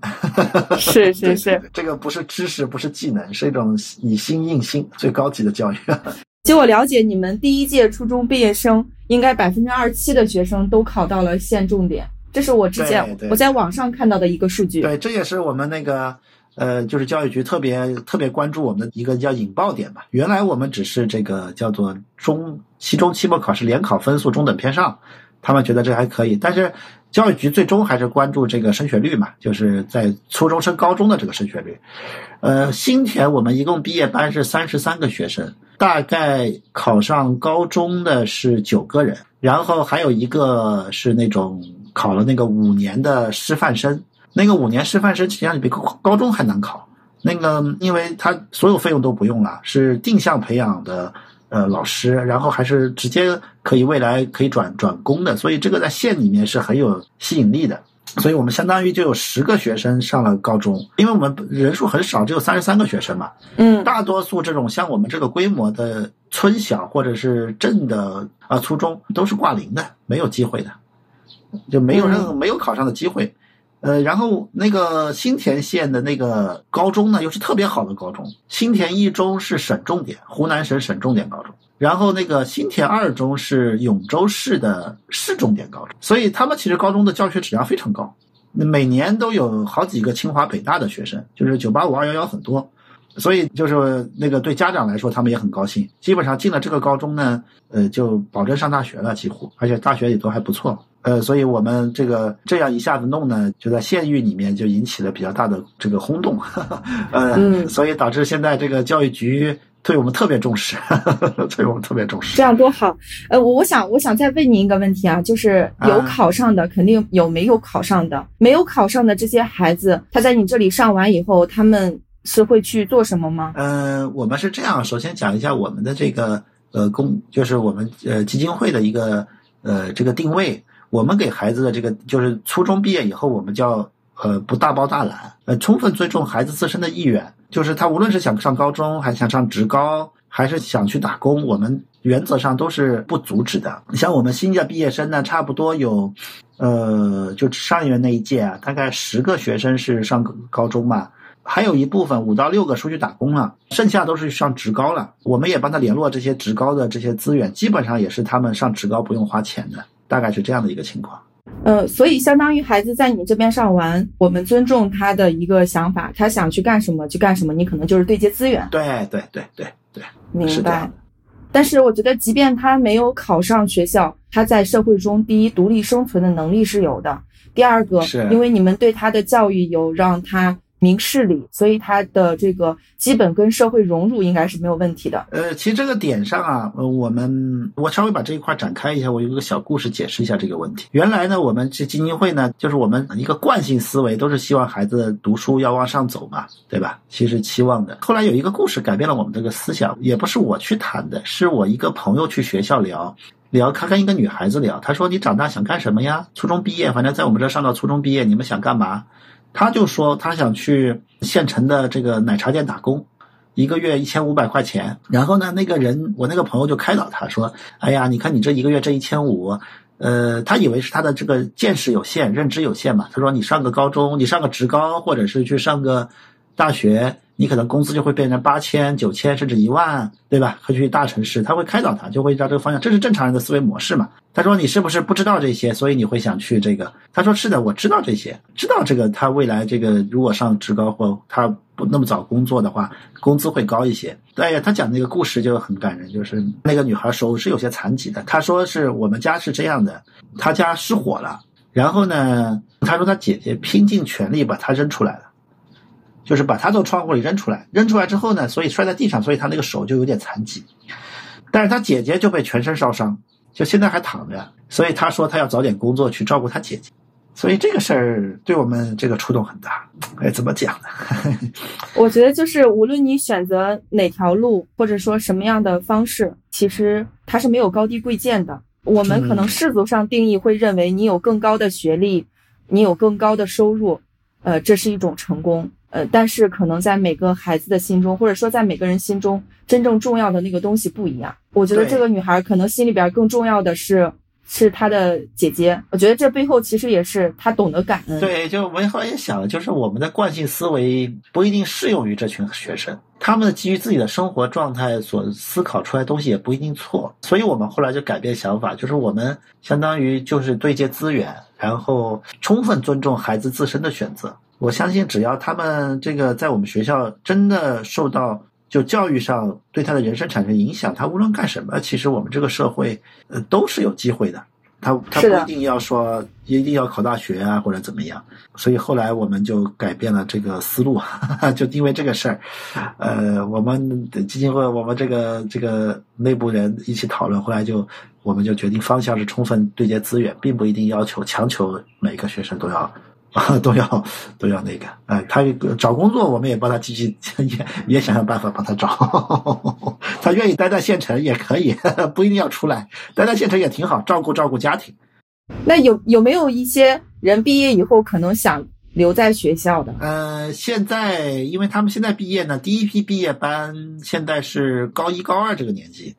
是 是是，这个不是知识，不是技能，是一种以心应心，最高级的教育。据我了解，你们第一届初中毕业生应该百分之二十七的学生都考到了县重点，这是我之前我在网上看到的一个数据。对，这也是我们那个。呃，就是教育局特别特别关注我们的一个叫引爆点吧。原来我们只是这个叫做中期中期末考试联考分数中等偏上，他们觉得这还可以。但是教育局最终还是关注这个升学率嘛，就是在初中升高中的这个升学率。呃，新田我们一共毕业班是三十三个学生，大概考上高中的是九个人，然后还有一个是那种考了那个五年的师范生，那个五年师范生实际上比高高中还难考。那个，因为他所有费用都不用了，是定向培养的，呃，老师，然后还是直接可以未来可以转转工的，所以这个在县里面是很有吸引力的。所以我们相当于就有十个学生上了高中，因为我们人数很少，只有三十三个学生嘛。嗯，大多数这种像我们这个规模的村小或者是镇的啊初中都是挂零的，没有机会的，就没有任何没有考上的机会。呃，然后那个新田县的那个高中呢，又是特别好的高中。新田一中是省重点，湖南省省重点高中。然后那个新田二中是永州市的市重点高中。所以他们其实高中的教学质量非常高，每年都有好几个清华北大的学生，就是九八五二幺幺很多。所以就是那个对家长来说，他们也很高兴。基本上进了这个高中呢，呃，就保证上大学了，几乎，而且大学也都还不错。呃，所以我们这个这样一下子弄呢，就在县域里面就引起了比较大的这个轰动，呃，所以导致现在这个教育局对我们特别重视，对我们特别重视。这样多好。呃，我我想我想再问您一个问题啊，就是有考上的肯定有没有考上的，没有考上的这些孩子，他在你这里上完以后，他们。是会去做什么吗？呃，我们是这样，首先讲一下我们的这个呃公，就是我们呃基金会的一个呃这个定位。我们给孩子的这个就是初中毕业以后，我们叫呃不大包大揽，呃充分尊重孩子自身的意愿。就是他无论是想上高中，还想上职高，还是想去打工，我们原则上都是不阻止的。像我们新的毕业生呢，差不多有呃就上一年那一届啊，大概十个学生是上高中嘛。还有一部分五到六个出去打工了，剩下都是上职高了。我们也帮他联络这些职高的这些资源，基本上也是他们上职高不用花钱的，大概是这样的一个情况。呃，所以相当于孩子在你这边上完，我们尊重他的一个想法，他想去干什么就干什么，你可能就是对接资源。对对对对对，明白。但是我觉得，即便他没有考上学校，他在社会中第一独立生存的能力是有的。第二个，是因为你们对他的教育有让他。明事理，所以他的这个基本跟社会融入应该是没有问题的。呃，其实这个点上啊，呃，我们我稍微把这一块展开一下，我有一个小故事解释一下这个问题。原来呢，我们这基金会呢，就是我们一个惯性思维，都是希望孩子读书要往上走嘛，对吧？其实期望的。后来有一个故事改变了我们这个思想，也不是我去谈的，是我一个朋友去学校聊聊，他跟一个女孩子聊，他说：“你长大想干什么呀？初中毕业，反正在我们这上到初中毕业，你们想干嘛？”他就说他想去县城的这个奶茶店打工，一个月一千五百块钱。然后呢，那个人我那个朋友就开导他说：“哎呀，你看你这一个月这一千五，呃，他以为是他的这个见识有限、认知有限嘛。他说你上个高中，你上个职高，或者是去上个大学。”你可能工资就会变成八千、九千，甚至一万，对吧？会去大城市，他会开导他，就会照这个方向，这是正常人的思维模式嘛？他说：“你是不是不知道这些，所以你会想去这个？”他说：“是的，我知道这些，知道这个。他未来这个如果上职高或他不那么早工作的话，工资会高一些。”对呀，他讲那个故事就很感人，就是那个女孩手是有些残疾的，她说是我们家是这样的，她家失火了，然后呢，她说她姐姐拼尽全力把她扔出来了。就是把他从窗户里扔出来，扔出来之后呢，所以摔在地上，所以他那个手就有点残疾。但是他姐姐就被全身烧伤，就现在还躺着。所以他说他要早点工作去照顾他姐姐。所以这个事儿对我们这个触动很大。哎，怎么讲呢？我觉得就是无论你选择哪条路，或者说什么样的方式，其实它是没有高低贵贱的。我们可能世俗上定义会认为你有更高的学历，你有更高的收入，呃，这是一种成功。呃，但是可能在每个孩子的心中，或者说在每个人心中，真正重要的那个东西不一样。我觉得这个女孩可能心里边更重要的是，是她的姐姐。我觉得这背后其实也是她懂得感恩。对，就我后来也想了，就是我们的惯性思维不一定适用于这群学生，他们基于自己的生活状态所思考出来东西也不一定错。所以我们后来就改变想法，就是我们相当于就是对接资源，然后充分尊重孩子自身的选择。我相信，只要他们这个在我们学校真的受到就教育上对他的人生产生影响，他无论干什么，其实我们这个社会呃都是有机会的。他他不一定要说一定要考大学啊或者怎么样。所以后来我们就改变了这个思路，就因为这个事儿，呃，我们的基金会我们这个这个内部人一起讨论，后来就我们就决定方向是充分对接资源，并不一定要求强求每个学生都要。啊，都要都要那个，哎、他找工作，我们也帮他积极，也也想想办法帮他找。他愿意待在县城也可以，不一定要出来，待在县城也挺好，照顾照顾家庭。那有有没有一些人毕业以后可能想留在学校的？呃，现在因为他们现在毕业呢，第一批毕业班现在是高一高二这个年纪，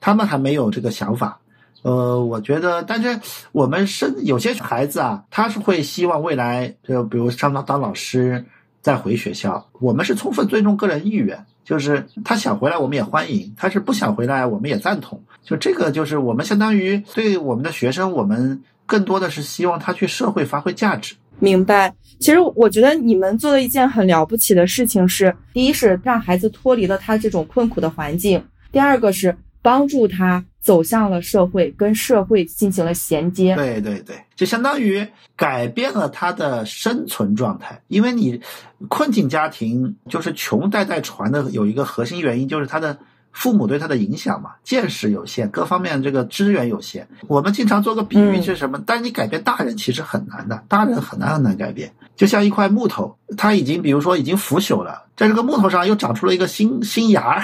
他们还没有这个想法。呃，我觉得，但是我们生有些孩子啊，他是会希望未来就比如上当当老师，再回学校。我们是充分尊重个人意愿，就是他想回来，我们也欢迎；他是不想回来，我们也赞同。就这个，就是我们相当于对我们的学生，我们更多的是希望他去社会发挥价值。明白。其实我觉得你们做的一件很了不起的事情是：第一是让孩子脱离了他这种困苦的环境；第二个是帮助他走向了社会，跟社会进行了衔接。对对对，就相当于改变了他的生存状态。因为你困境家庭就是穷代代传的，有一个核心原因就是他的父母对他的影响嘛，见识有限，各方面这个资源有限。我们经常做个比喻就是什么？但是你改变大人其实很难的，大人很难很难改变。就像一块木头，它已经比如说已经腐朽了，在这个木头上又长出了一个新新芽，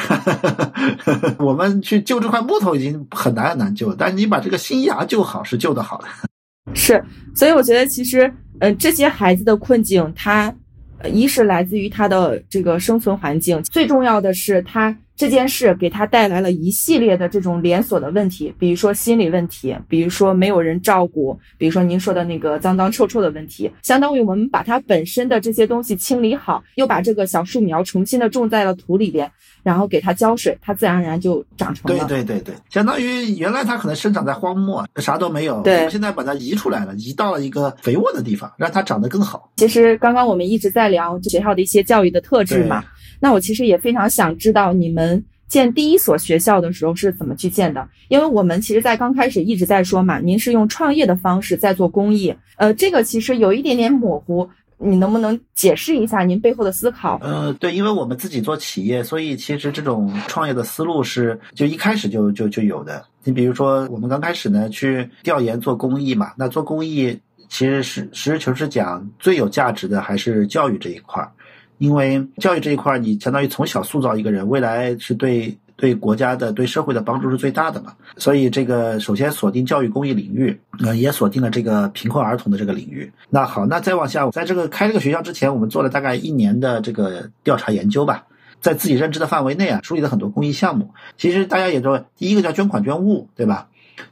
我们去救这块木头已经很难很难救，但是你把这个新芽救好是救得好的。是，所以我觉得其实，呃，这些孩子的困境，他，呃，一是来自于他的这个生存环境，最重要的是他这件事给他带来了一系列的这种连锁的问题，比如说心理问题，比如说没有人照顾，比如说您说的那个脏脏臭臭的问题，相当于我们把它本身的这些东西清理好，又把这个小树苗重新的种在了土里边，然后给它浇水，它自然而然就长成对了。对对对，相当于原来它可能生长在荒漠，啥都没有，对我们现在把它移出来了，移到了一个肥沃的地方，让它长得更好。其实刚刚我们一直在聊学校的一些教育的特质嘛，那我其实也非常想知道你们建第一所学校的时候是怎么去建的？因为我们其实，在刚开始一直在说嘛，您是用创业的方式在做公益，呃，这个其实有一点点模糊，你能不能解释一下您背后的思考？呃，对，因为我们自己做企业，所以其实这种创业的思路是就一开始就就就有的。你比如说，我们刚开始呢去调研做公益嘛，那做公益其实是实事求是讲，最有价值的还是教育这一块儿，因为教育这一块儿，你相当于从小塑造一个人，未来是对。对国家的、对社会的帮助是最大的嘛，所以这个首先锁定教育公益领域，呃，也锁定了这个贫困儿童的这个领域。那好，那再往下，在这个开这个学校之前，我们做了大概一年的这个调查研究吧，在自己认知的范围内啊，梳理了很多公益项目。其实大家也都，第一个叫捐款捐物，对吧？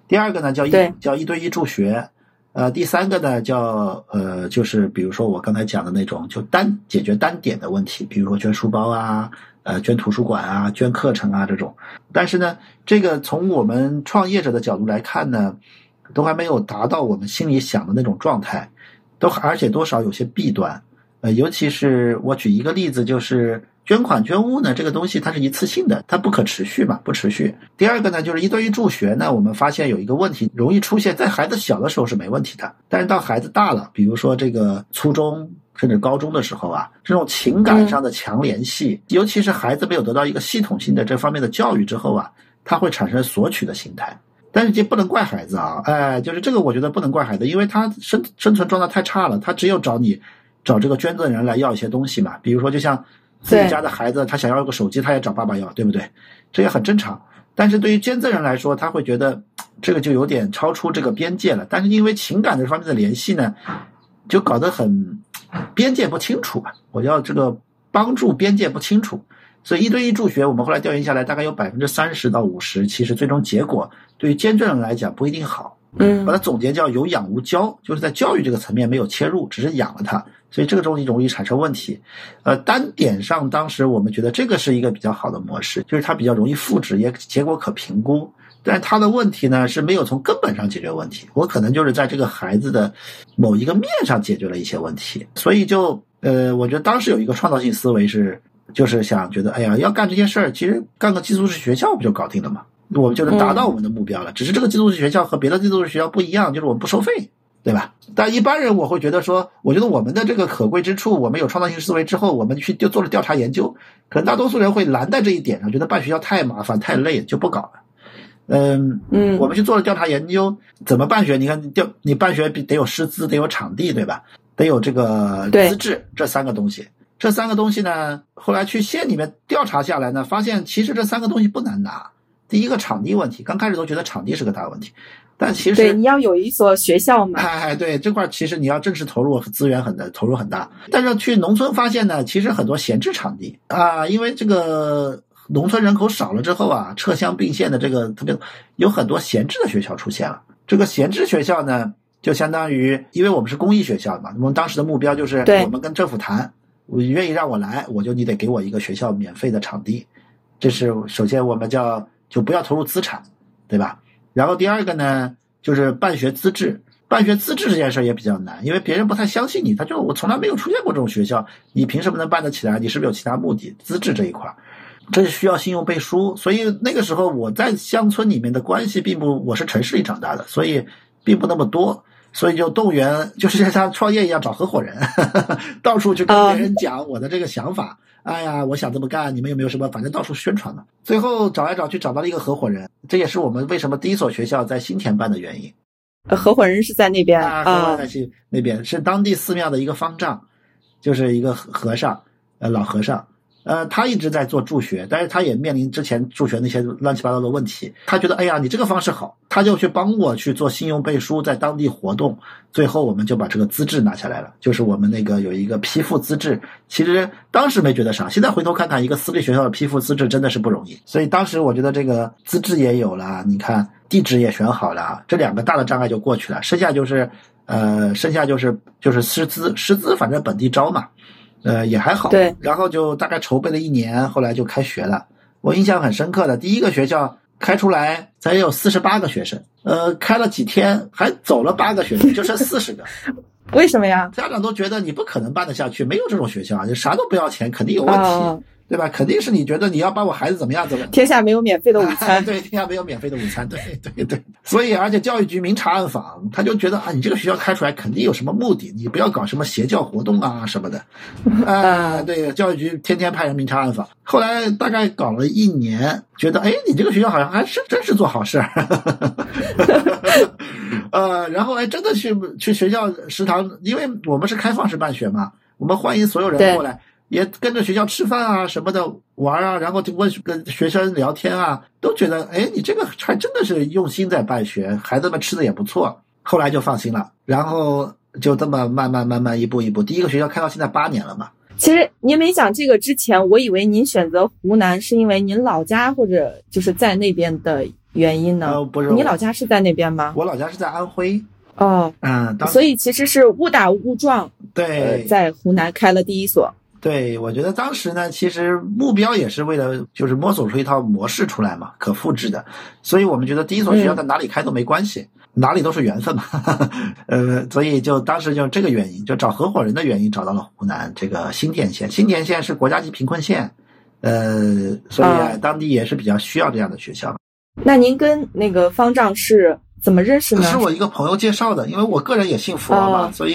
第二个呢叫一叫一对一助学，呃，第三个呢叫呃，就是比如说我刚才讲的那种，就单解决单点的问题，比如说捐书包啊，呃，捐图书馆啊，捐课程啊这种。但是呢，这个从我们创业者的角度来看呢，都还没有达到我们心里想的那种状态，都而且多少有些弊端。呃，尤其是我举一个例子，就是捐款捐物呢，这个东西它是一次性的，它不可持续嘛，不持续。第二个呢，就是一对一助学呢，我们发现有一个问题，容易出现在孩子小的时候是没问题的，但是到孩子大了，比如说这个初中甚至高中的时候啊，这种情感上的强联系，尤其是孩子没有得到一个系统性的这方面的教育之后啊，他会产生索取的心态。但是这不能怪孩子啊，哎，就是这个我觉得不能怪孩子，因为他生生存状态太差了，他只有找你。找这个捐赠人来要一些东西嘛，比如说就像自己家的孩子，他想要个手机，他也找爸爸要，对不对？这也很正常。但是对于捐赠人来说，他会觉得这个就有点超出这个边界了。但是因为情感这方面的联系呢，就搞得很边界不清楚吧？我要这个帮助边界不清楚，所以一对一助学，我们后来调研下来，大概有百分之三十到五十，其实最终结果对于捐赠人来讲不一定好。嗯把它总结叫有养无教，就是在教育这个层面没有切入，只是养了它，所以这个东西容易产生问题。呃，单点上，当时我们觉得这个是一个比较好的模式，就是它比较容易复制，也结果可评估。但是它的问题呢是没有从根本上解决问题，我可能就是在这个孩子的某一个面上解决了一些问题，所以就呃，我觉得当时有一个创造性思维是，就是想觉得，哎呀，要干这些事儿，其实干个寄宿式学校不就搞定了吗？我们就能达到我们的目标了。只是这个寄宿式学校和别的寄宿式学校不一样，就是我们不收费，对吧？但一般人我会觉得说，我觉得我们的这个可贵之处，我们有创造性思维之后，我们去就做了调查研究，可能大多数人会拦在这一点上，觉得办学校太麻烦太累，就不搞了。嗯嗯，我们去做了调查研究，怎么办学？你看调你办学得有师资，得有场地，对吧？得有这个资质，这三个东西。这三个东西呢，后来去县里面调查下来呢，发现其实这三个东西不难拿。第一个场地问题，刚开始都觉得场地是个大问题，但其实对你要有一所学校嘛。哎哎，对这块其实你要正式投入资源很的，投入很大。但是去农村发现呢，其实很多闲置场地啊，因为这个农村人口少了之后啊，撤乡并县的这个特别有很多闲置的学校出现了。这个闲置学校呢，就相当于因为我们是公益学校嘛，我们当时的目标就是我们跟政府谈。我愿意让我来，我就你得给我一个学校免费的场地，这是首先我们叫就不要投入资产，对吧？然后第二个呢，就是办学资质，办学资质这件事也比较难，因为别人不太相信你，他就我从来没有出现过这种学校，你凭什么能办得起来？你是不是有其他目的？资质这一块，这是需要信用背书，所以那个时候我在乡村里面的关系并不，我是城市里长大的，所以并不那么多。所以就动员，就是像创业一样找合伙人，到处去跟别人讲我的这个想法。哎呀，我想这么干，你们有没有什么？反正到处宣传嘛。最后找来找去找到了一个合伙人，这也是我们为什么第一所学校在新田办的原因。合伙人是在那边啊，合伙人在那边是当地寺庙的一个方丈，就是一个和尚，呃，老和尚。呃，他一直在做助学，但是他也面临之前助学那些乱七八糟的问题。他觉得，哎呀，你这个方式好，他就去帮我去做信用背书，在当地活动。最后，我们就把这个资质拿下来了，就是我们那个有一个批复资质。其实当时没觉得啥，现在回头看看，一个私立学校的批复资质真的是不容易。所以当时我觉得这个资质也有了，你看地址也选好了，这两个大的障碍就过去了。剩下就是，呃，剩下就是就是师资，师资反正本地招嘛。呃，也还好。对，然后就大概筹备了一年，后来就开学了。我印象很深刻的，第一个学校开出来，才有四十八个学生。呃，开了几天，还走了八个学生，就剩四十个。为什么呀？家长都觉得你不可能办得下去，没有这种学校，就啥都不要钱，肯定有问题。对吧？肯定是你觉得你要把我孩子怎么样？怎么？天下没有免费的午餐。对，天下没有免费的午餐。对，对，对。所以，而且教育局明察暗访，他就觉得啊，你这个学校开出来肯定有什么目的，你不要搞什么邪教活动啊什么的。啊，对，教育局天天派人明察暗访。后来大概搞了一年，觉得哎，你这个学校好像还是真是做好事儿。呃，然后哎，真的去去学校食堂，因为我们是开放式办学嘛，我们欢迎所有人过来。也跟着学校吃饭啊什么的玩啊，然后就问跟学生聊天啊，都觉得哎，你这个还真的是用心在办学，孩子们吃的也不错。后来就放心了，然后就这么慢慢慢慢一步一步，第一个学校开到现在八年了嘛。其实您没讲这个之前，我以为您选择湖南是因为您老家或者就是在那边的原因呢？不是，你老家是在那边吗？我老家是在安徽。哦，嗯，所以其实是误打误撞，对，在湖南开了第一所。对，我觉得当时呢，其实目标也是为了就是摸索出一套模式出来嘛，可复制的。所以我们觉得第一所学校在哪里开都没关系，哪里都是缘分嘛。呃，所以就当时就这个原因，就找合伙人的原因找到了湖南这个新田县。新田县是国家级贫困县，呃，所以当地也是比较需要这样的学校。那您跟那个方丈是怎么认识呢？是我一个朋友介绍的，因为我个人也信佛嘛，所以。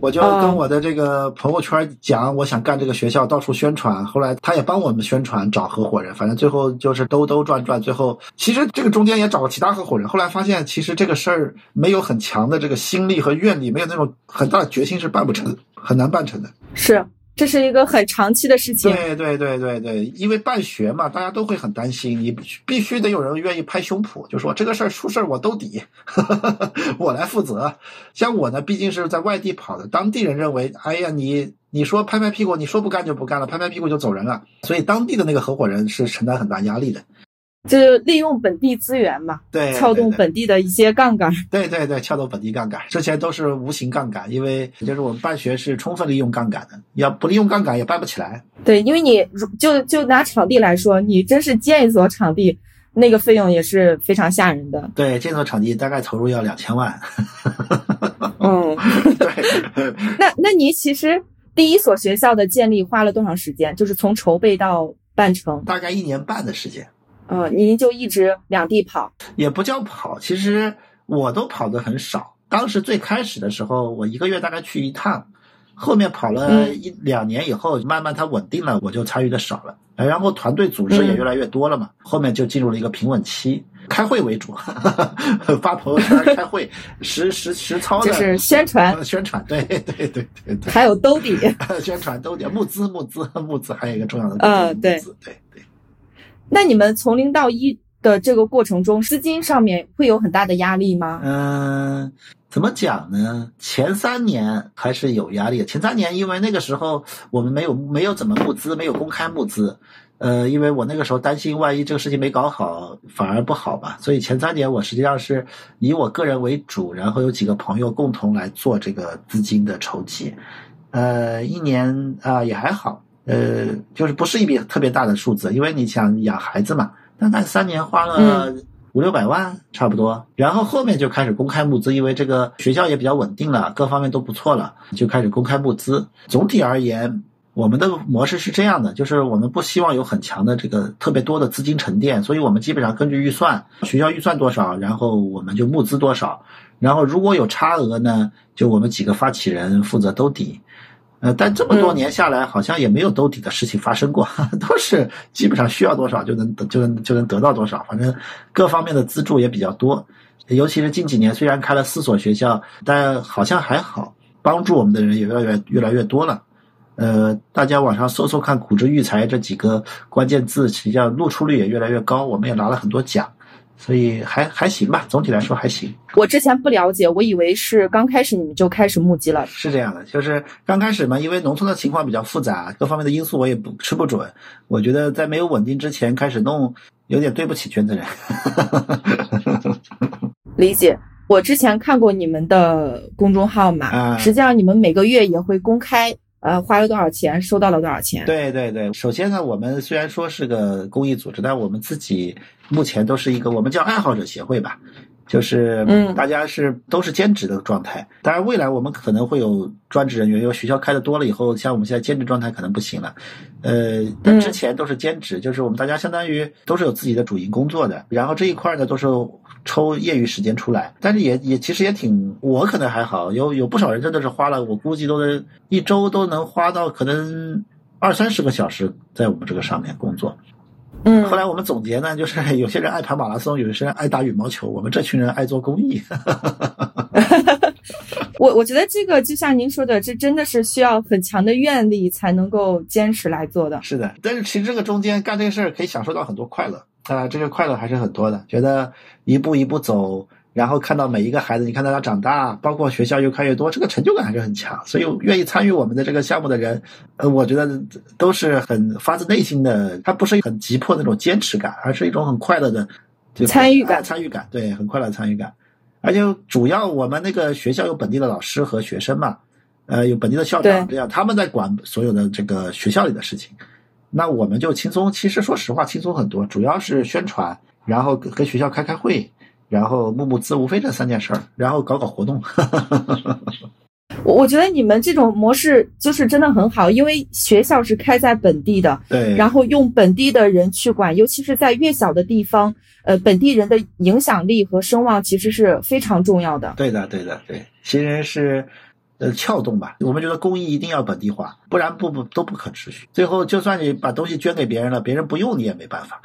我就跟我的这个朋友圈讲，我想干这个学校，到处宣传。后来他也帮我们宣传，找合伙人。反正最后就是兜兜转转，最后其实这个中间也找了其他合伙人。后来发现，其实这个事儿没有很强的这个心力和愿力，没有那种很大的决心是办不成，很难办成的。是。这是一个很长期的事情。对对对对对，因为办学嘛，大家都会很担心，你必须得有人愿意拍胸脯，就说这个事儿出事儿我兜底，我来负责。像我呢，毕竟是在外地跑的，当地人认为，哎呀，你你说拍拍屁股，你说不干就不干了，拍拍屁股就走人了，所以当地的那个合伙人是承担很大压力的。就是利用本地资源嘛，对，撬动本地的一些杠杆。对对对，撬动本地杠杆，之前都是无形杠杆，因为就是我们办学是充分利用杠杆的，要不利用杠杆也办不起来。对，因为你就就拿场地来说，你真是建一所场地，那个费用也是非常吓人的。对，建所场地大概投入要两千万。嗯，对。那那你其实第一所学校的建立花了多长时间？就是从筹备到办成？大概一年半的时间。呃，您就一直两地跑，也不叫跑，其实我都跑的很少。当时最开始的时候，我一个月大概去一趟，后面跑了一两年以后，慢慢它稳定了，我就参与的少了。然后团队组织也越来越多了嘛，后面就进入了一个平稳期，开会为主，发朋友圈开会，实实实操的，就是宣传宣传，对对对对对，还有兜底，宣传兜底，募资募资募资，还有一个重要的呃，对对对。那你们从零到一的这个过程中，资金上面会有很大的压力吗？嗯，怎么讲呢？前三年还是有压力。前三年因为那个时候我们没有没有怎么募资，没有公开募资。呃，因为我那个时候担心，万一这个事情没搞好，反而不好吧。所以前三年我实际上是以我个人为主，然后有几个朋友共同来做这个资金的筹集。呃，一年啊也还好。呃，就是不是一笔特别大的数字，因为你想养孩子嘛，大概三年花了五六百万差不多，然后后面就开始公开募资，因为这个学校也比较稳定了，各方面都不错了，就开始公开募资。总体而言，我们的模式是这样的，就是我们不希望有很强的这个特别多的资金沉淀，所以我们基本上根据预算，学校预算多少，然后我们就募资多少，然后如果有差额呢，就我们几个发起人负责兜底。呃，但这么多年下来，好像也没有兜底的事情发生过，都是基本上需要多少就能就能就能得到多少，反正各方面的资助也比较多。尤其是近几年，虽然开了四所学校，但好像还好，帮助我们的人也越来越越来越多了。呃，大家网上搜搜看“古之育才”这几个关键字，实际上露出率也越来越高，我们也拿了很多奖。所以还还行吧，总体来说还行。我之前不了解，我以为是刚开始你们就开始募集了。是这样的，就是刚开始嘛，因为农村的情况比较复杂，各方面的因素我也不吃不准。我觉得在没有稳定之前开始弄，有点对不起圈子人。理解。我之前看过你们的公众号嘛，实际上你们每个月也会公开。呃，花了多少钱？收到了多少钱？对对对，首先呢，我们虽然说是个公益组织，但我们自己目前都是一个我们叫爱好者协会吧，就是嗯，大家是都是兼职的状态。当然，未来我们可能会有专职人员，因为学校开的多了以后，像我们现在兼职状态可能不行了。呃，但之前都是兼职，就是我们大家相当于都是有自己的主营工作的，然后这一块呢都是。抽业余时间出来，但是也也其实也挺，我可能还好，有有不少人真的是花了，我估计都能一周都能花到可能二三十个小时在我们这个上面工作。嗯，后来我们总结呢，就是 有些人爱跑马拉松，有些人爱打羽毛球，我们这群人爱做公益。我我觉得这个就像您说的，这真的是需要很强的愿力才能够坚持来做的。是的，但是其实这个中间干这个事儿可以享受到很多快乐。啊，这个快乐还是很多的，觉得一步一步走，然后看到每一个孩子，你看到他长大，包括学校越开越多，这个成就感还是很强。所以愿意参与我们的这个项目的人，呃，我觉得都是很发自内心的，他不是很急迫那种坚持感，而是一种很快乐的参与感。参与感，对，很快乐的参与感。而且主要我们那个学校有本地的老师和学生嘛，呃，有本地的校长，这样他们在管所有的这个学校里的事情。那我们就轻松，其实说实话轻松很多，主要是宣传，然后跟学校开开会，然后募募资，无非这三件事儿，然后搞搞活动。我我觉得你们这种模式就是真的很好，因为学校是开在本地的，对，然后用本地的人去管，尤其是在越小的地方，呃，本地人的影响力和声望其实是非常重要的。对的，对的，对，其实是。呃，撬动吧，我们觉得公益一定要本地化，不然不不都不可持续。最后，就算你把东西捐给别人了，别人不用你也没办法。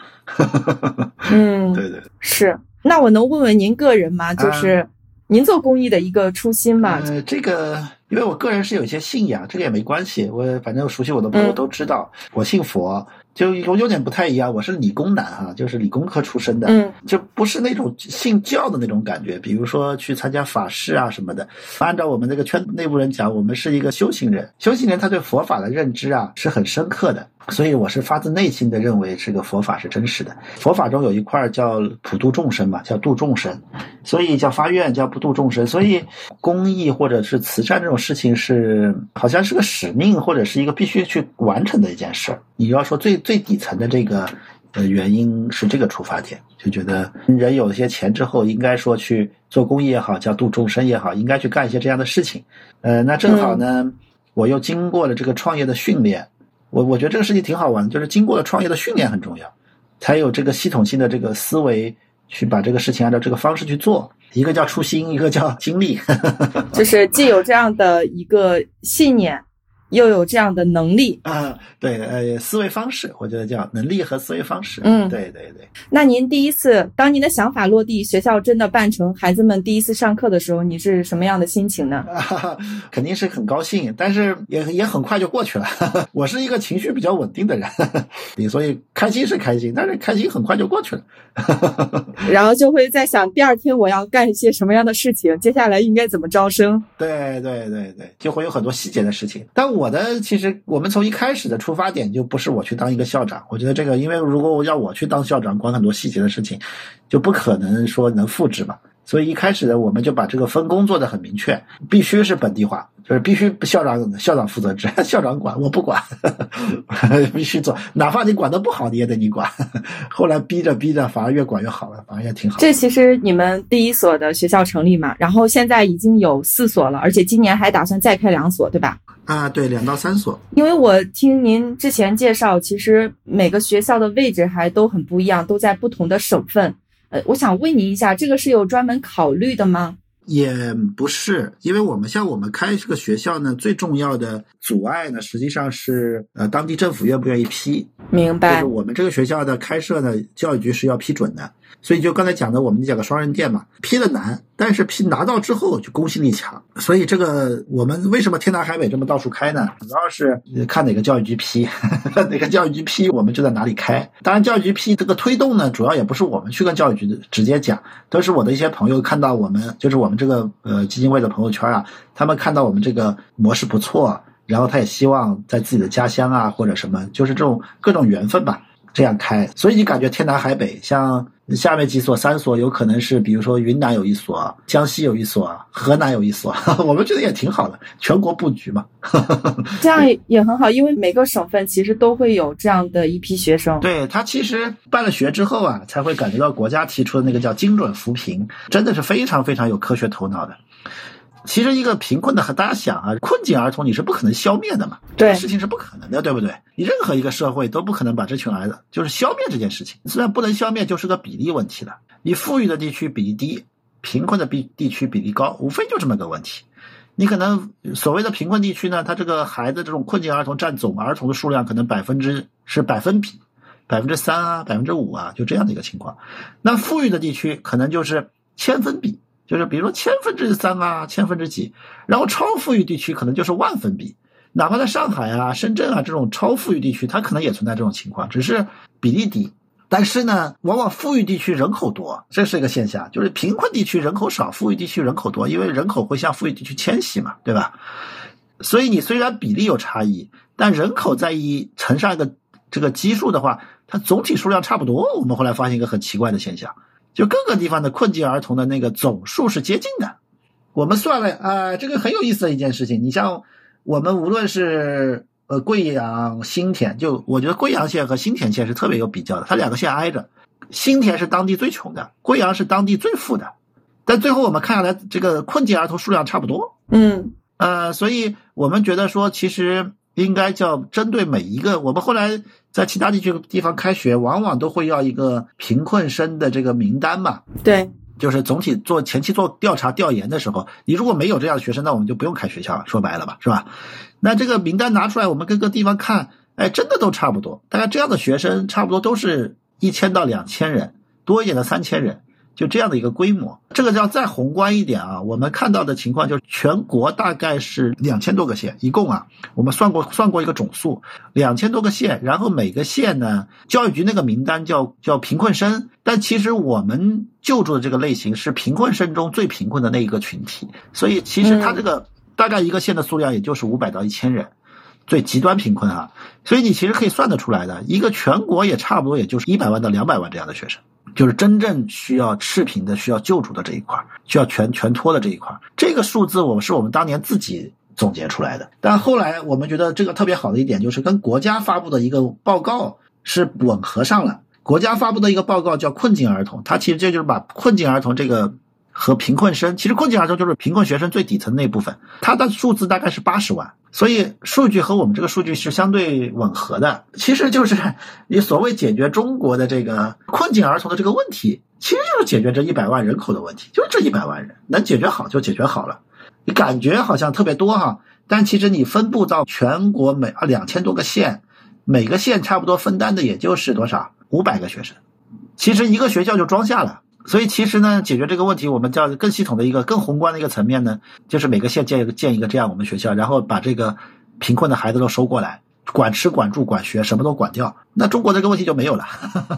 嗯，对对是。那我能问问您个人吗？就是您做公益的一个初心吗？呃，这个，因为我个人是有一些信仰，这个也没关系。我反正熟悉我的朋友都知道，我信佛。就有有点不太一样，我是理工男哈，就是理工科出身的，嗯，就不是那种信教的那种感觉。比如说去参加法事啊什么的，按照我们这个圈内部人讲，我们是一个修行人，修行人他对佛法的认知啊是很深刻的。所以我是发自内心的认为这个佛法是真实的。佛法中有一块叫普度众生嘛，叫度众生，所以叫发愿，叫不度众生。所以公益或者是慈善这种事情是好像是个使命，或者是一个必须去完成的一件事儿。你要说最最底层的这个呃原因是这个出发点，就觉得人有了些钱之后，应该说去做公益也好，叫度众生也好，应该去干一些这样的事情。呃，那正好呢，我又经过了这个创业的训练。我我觉得这个事情挺好玩的，就是经过了创业的训练很重要。才有这个系统性的这个思维去把这个事情按照这个方式去做。一个叫初心，一个叫经历，就是既有这样的一个信念。又有这样的能力啊，对，呃，思维方式，我觉得叫能力和思维方式。嗯，对对对。那您第一次，当您的想法落地，学校真的办成，孩子们第一次上课的时候，你是什么样的心情呢？肯定是很高兴，但是也也很快就过去了。我是一个情绪比较稳定的人，所以开心是开心，但是开心很快就过去了。然后就会在想，第二天我要干一些什么样的事情，接下来应该怎么招生？对对对对，就会有很多细节的事情。但我我的其实，我们从一开始的出发点就不是我去当一个校长。我觉得这个，因为如果要我去当校长，管很多细节的事情，就不可能说能复制嘛。所以一开始呢，我们就把这个分工做得很明确，必须是本地化，就是必须校长校长负责制，校长管我不管，必须做，哪怕你管得不好，你也得你管。后来逼着逼着，反而越管越好了，反而也挺好。这其实你们第一所的学校成立嘛，然后现在已经有四所了，而且今年还打算再开两所，对吧？啊，对，两到三所。因为我听您之前介绍，其实每个学校的位置还都很不一样，都在不同的省份。呃，我想问您一下，这个是有专门考虑的吗？也不是，因为我们像我们开这个学校呢，最重要的阻碍呢，实际上是呃当地政府愿不愿意批。明白。就是我们这个学校的开设呢，教育局是要批准的。所以就刚才讲的，我们讲个双刃剑嘛，批的难，但是批拿到之后就公信力强。所以这个我们为什么天南海北这么到处开呢？主要是看哪个教育局批，哪个教育局批，我们就在哪里开。当然，教育局批这个推动呢，主要也不是我们去跟教育局直接讲，都是我的一些朋友看到我们，就是我们这个呃基金会的朋友圈啊，他们看到我们这个模式不错，然后他也希望在自己的家乡啊或者什么，就是这种各种缘分吧，这样开。所以你感觉天南海北，像。下面几所三所有可能是，比如说云南有一所，江西有一所，河南有一所，我们觉得也挺好的，全国布局嘛。这样也很好，因为每个省份其实都会有这样的一批学生。对他其实办了学之后啊，才会感觉到国家提出的那个叫精准扶贫，真的是非常非常有科学头脑的。其实一个贫困的，和大家想啊，困境儿童你是不可能消灭的嘛，这个，事情是不可能的，对不对？你任何一个社会都不可能把这群孩子就是消灭这件事情，虽然不能消灭，就是个比例问题了。你富裕的地区比例低，贫困的比地区比例高，无非就这么个问题。你可能所谓的贫困地区呢，他这个孩子这种困境儿童占总儿童的数量可能百分之是百分比，百分之三啊，百分之五啊，就这样的一个情况。那富裕的地区可能就是千分比。就是比如说千分之三啊，千分之几，然后超富裕地区可能就是万分比，哪怕在上海啊、深圳啊这种超富裕地区，它可能也存在这种情况，只是比例低。但是呢，往往富裕地区人口多，这是一个现象，就是贫困地区人口少，富裕地区人口多，因为人口会向富裕地区迁徙嘛，对吧？所以你虽然比例有差异，但人口在一乘上一个这个基数的话，它总体数量差不多。我们后来发现一个很奇怪的现象。就各个地方的困境儿童的那个总数是接近的，我们算了啊，这个很有意思的一件事情。你像我们无论是呃贵阳、新田，就我觉得贵阳县和新田县是特别有比较的，它两个县挨着，新田是当地最穷的，贵阳是当地最富的，但最后我们看下来，这个困境儿童数量差不多。嗯，呃，所以我们觉得说，其实应该叫针对每一个，我们后来。在其他地区地方开学，往往都会要一个贫困生的这个名单嘛？对，就是总体做前期做调查调研的时候，你如果没有这样的学生，那我们就不用开学校了。说白了吧，是吧？那这个名单拿出来，我们各个地方看，哎，真的都差不多。大概这样的学生，差不多都是一千到两千人，多一点的三千人。就这样的一个规模，这个叫再宏观一点啊。我们看到的情况就是全国大概是两千多个县，一共啊，我们算过算过一个总数，两千多个县。然后每个县呢，教育局那个名单叫叫贫困生，但其实我们救助的这个类型是贫困生中最贫困的那一个群体，所以其实它这个大概一个县的数量也就是五百到一千人，最极端贫困啊。所以你其实可以算得出来的，一个全国也差不多也就是一百万到两百万这样的学生。就是真正需要赤贫的、需要救助的这一块，需要全全托的这一块，这个数字我们是我们当年自己总结出来的。但后来我们觉得这个特别好的一点，就是跟国家发布的一个报告是吻合上了。国家发布的一个报告叫《困境儿童》，它其实这就是把困境儿童这个和贫困生，其实困境儿童就是贫困学生最底层那部分，它的数字大概是八十万，所以数据和我们这个数据是相对吻合的。其实就是你所谓解决中国的这个困境儿童的这个问题，其实就是解决这一百万人口的问题，就是这一百万人能解决好就解决好了。你感觉好像特别多哈，但其实你分布到全国每啊两千多个县，每个县差不多分担的也就是多少五百个学生，其实一个学校就装下了。所以其实呢，解决这个问题，我们叫更系统的一个、更宏观的一个层面呢，就是每个县建一个建一个这样我们学校，然后把这个贫困的孩子都收过来，管吃、管住、管学，什么都管掉，那中国这个问题就没有了，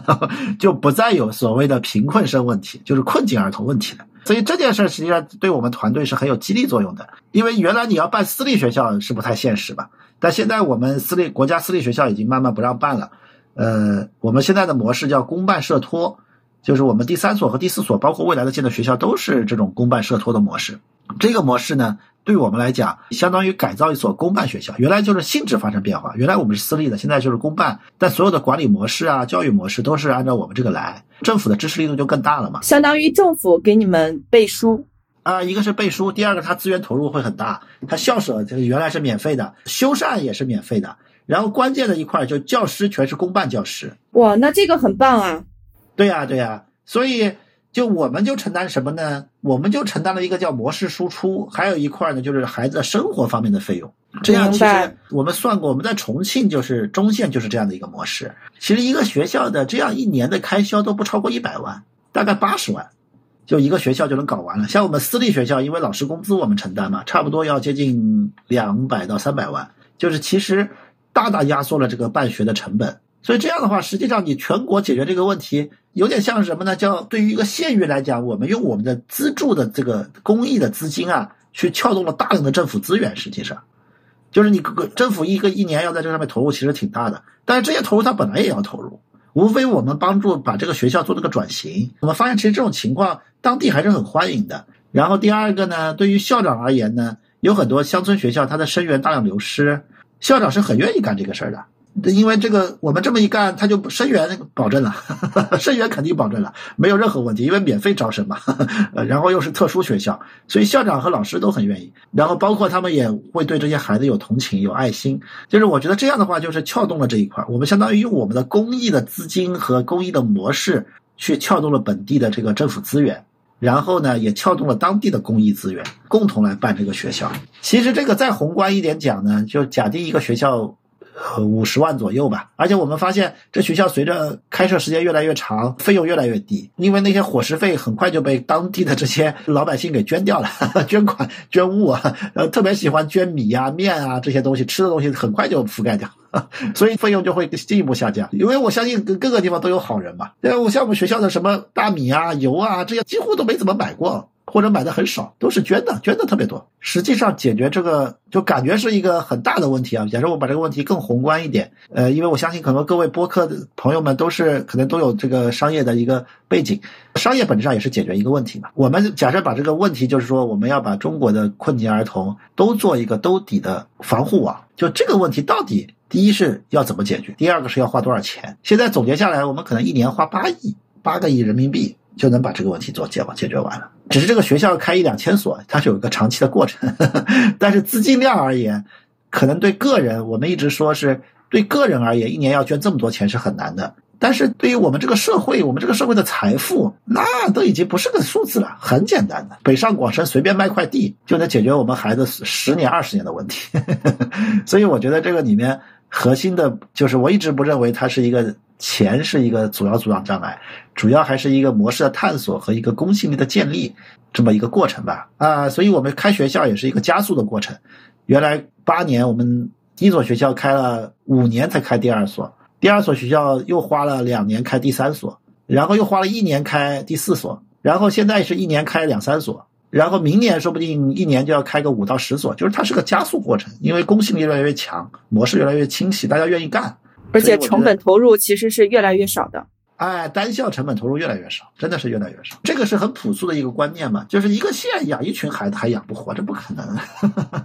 就不再有所谓的贫困生问题，就是困境儿童问题了。所以这件事实际上对我们团队是很有激励作用的，因为原来你要办私立学校是不太现实吧，但现在我们私立国家私立学校已经慢慢不让办了，呃，我们现在的模式叫公办社托。就是我们第三所和第四所，包括未来的建的学校，都是这种公办社托的模式。这个模式呢，对我们来讲，相当于改造一所公办学校。原来就是性质发生变化，原来我们是私立的，现在就是公办，但所有的管理模式啊、教育模式都是按照我们这个来。政府的支持力度就更大了嘛。相当于政府给你们背书啊，一个是背书，第二个它资源投入会很大。它校舍就是原来是免费的，修缮也是免费的。然后关键的一块就教师全是公办教师。哇，那这个很棒啊。对呀，对呀，所以就我们就承担什么呢？我们就承担了一个叫模式输出，还有一块呢，就是孩子生活方面的费用。这样其实我们算过，我们在重庆就是中线就是这样的一个模式。其实一个学校的这样一年的开销都不超过一百万，大概八十万，就一个学校就能搞完了。像我们私立学校，因为老师工资我们承担嘛，差不多要接近两百到三百万，就是其实大大压缩了这个办学的成本。所以这样的话，实际上你全国解决这个问题，有点像什么呢？叫对于一个县域来讲，我们用我们的资助的这个公益的资金啊，去撬动了大量的政府资源。实际上，就是你个政府一个一年要在这上面投入，其实挺大的。但是这些投入它本来也要投入，无非我们帮助把这个学校做了个转型。我们发现其实这种情况当地还是很欢迎的。然后第二个呢，对于校长而言呢，有很多乡村学校它的生源大量流失，校长是很愿意干这个事儿的。因为这个，我们这么一干，他就生源保证了，生源肯定保证了，没有任何问题，因为免费招生嘛，然后又是特殊学校，所以校长和老师都很愿意，然后包括他们也会对这些孩子有同情、有爱心，就是我觉得这样的话，就是撬动了这一块，我们相当于用我们的公益的资金和公益的模式去撬动了本地的这个政府资源，然后呢，也撬动了当地的公益资源，共同来办这个学校。其实这个再宏观一点讲呢，就假定一个学校。呃，五十万左右吧。而且我们发现，这学校随着开设时间越来越长，费用越来越低，因为那些伙食费很快就被当地的这些老百姓给捐掉了，捐款捐物啊，呃，特别喜欢捐米啊、面啊这些东西，吃的东西很快就覆盖掉，所以费用就会进一步下降。因为我相信各个地方都有好人嘛，对我像我们学校的什么大米啊、油啊这些，几乎都没怎么买过。或者买的很少，都是捐的，捐的特别多。实际上解决这个就感觉是一个很大的问题啊。假设我把这个问题更宏观一点，呃，因为我相信可能各位播客的朋友们都是可能都有这个商业的一个背景，商业本质上也是解决一个问题嘛。我们假设把这个问题就是说，我们要把中国的困境儿童都做一个兜底的防护网。就这个问题到底第一是要怎么解决，第二个是要花多少钱？现在总结下来，我们可能一年花八亿，八个亿人民币。就能把这个问题做解解决完了。只是这个学校开一两千所，它是有一个长期的过程。但是资金量而言，可能对个人，我们一直说是对个人而言，一年要捐这么多钱是很难的。但是对于我们这个社会，我们这个社会的财富，那都已经不是个数字了，很简单的。北上广深随便卖块地，就能解决我们孩子十年二十年的问题。所以我觉得这个里面核心的就是，我一直不认为它是一个。钱是一个主要阻挡障碍，主要还是一个模式的探索和一个公信力的建立这么一个过程吧。啊，所以我们开学校也是一个加速的过程。原来八年，我们第一所学校开了五年才开第二所，第二所学校又花了两年开第三所，然后又花了一年开第四所，然后现在是一年开两三所，然后明年说不定一年就要开个五到十所，就是它是个加速过程，因为公信力越来越强，模式越来越清晰，大家愿意干。而且成本投入其实是越来越少的，哎，单校成本投入越来越少，真的是越来越少。这个是很朴素的一个观念嘛，就是一个县养一群孩子还养不活，这不可能。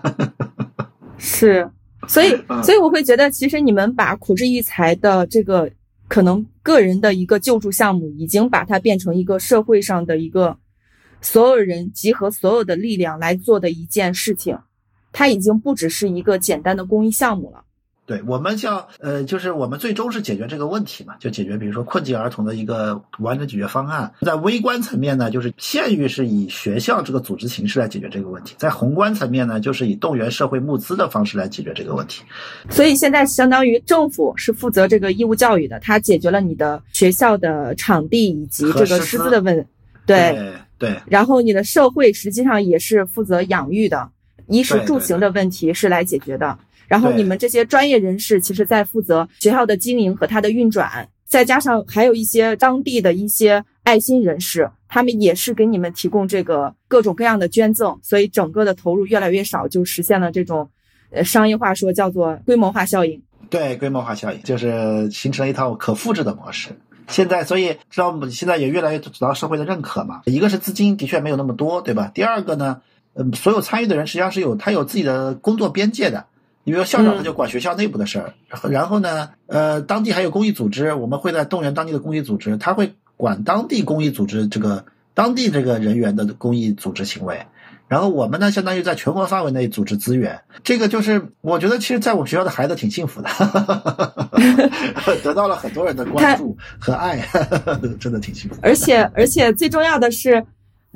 是，所以，所以我会觉得，其实你们把苦志育才的这个可能个人的一个救助项目，已经把它变成一个社会上的一个所有人集合所有的力量来做的一件事情，它已经不只是一个简单的公益项目了。对我们像呃，就是我们最终是解决这个问题嘛，就解决比如说困境儿童的一个完整解决方案。在微观层面呢，就是县域是以学校这个组织形式来解决这个问题；在宏观层面呢，就是以动员社会募资的方式来解决这个问题。所以现在相当于政府是负责这个义务教育的，它解决了你的学校的场地以及这个师资的问，对对。然后你的社会实际上也是负责养育的，衣食住行的问题是来解决的。然后你们这些专业人士，其实在负责学校的经营和它的运转，再加上还有一些当地的一些爱心人士，他们也是给你们提供这个各种各样的捐赠，所以整个的投入越来越少，就实现了这种，呃，商业化说叫做规模化效应。对，规模化效应就是形成了一套可复制的模式。现在，所以知道现在也越来越得到社会的认可嘛。一个是资金的确没有那么多，对吧？第二个呢，嗯，所有参与的人实际上是有他有自己的工作边界的。你比如校长他就管学校内部的事儿，然后呢，呃，当地还有公益组织，我们会在动员当地的公益组织，他会管当地公益组织这个当地这个人员的公益组织行为，然后我们呢，相当于在全国范围内组织资源，这个就是我觉得其实在我们学校的孩子挺幸福的，得到了很多人的关注和爱，真的挺幸福。而且而且最重要的是，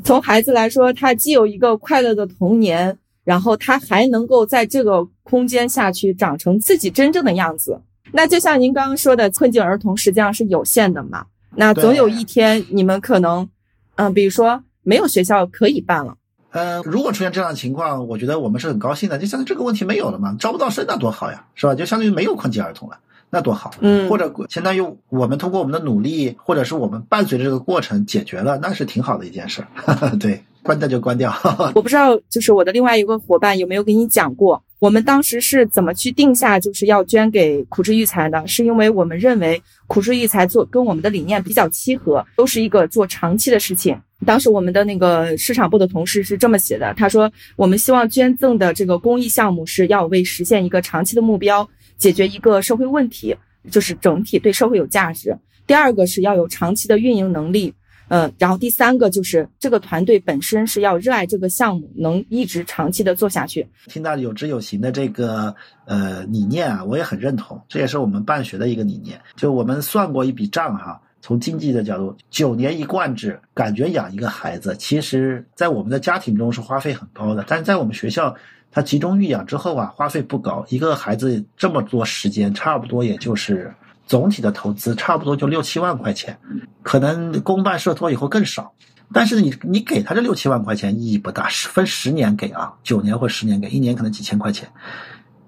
从孩子来说，他既有一个快乐的童年。然后他还能够在这个空间下去长成自己真正的样子。那就像您刚刚说的，困境儿童实际上是有限的嘛。那总有一天你们可能，嗯，比如说没有学校可以办了。呃，如果出现这样的情况，我觉得我们是很高兴的。就相当于这个问题没有了嘛，招不到生那多好呀，是吧？就相当于没有困境儿童了，那多好。嗯。或者相当于我们通过我们的努力，或者是我们伴随着这个过程解决了，那是挺好的一件事。对。关掉就关掉。我不知道，就是我的另外一个伙伴有没有给你讲过，我们当时是怎么去定下就是要捐给苦志育才的？是因为我们认为苦志育才做跟我们的理念比较契合，都是一个做长期的事情。当时我们的那个市场部的同事是这么写的，他说我们希望捐赠的这个公益项目是要为实现一个长期的目标，解决一个社会问题，就是整体对社会有价值。第二个是要有长期的运营能力。嗯，然后第三个就是这个团队本身是要热爱这个项目，能一直长期的做下去。听到有知有行的这个呃理念啊，我也很认同，这也是我们办学的一个理念。就我们算过一笔账哈，从经济的角度，九年一贯制，感觉养一个孩子，其实在我们的家庭中是花费很高的，但是在我们学校，他集中育养之后啊，花费不高，一个孩子这么多时间，差不多也就是。总体的投资差不多就六七万块钱，可能公办社托以后更少。但是你你给他这六七万块钱意义不大，分十年给啊，九年或十年给，一年可能几千块钱，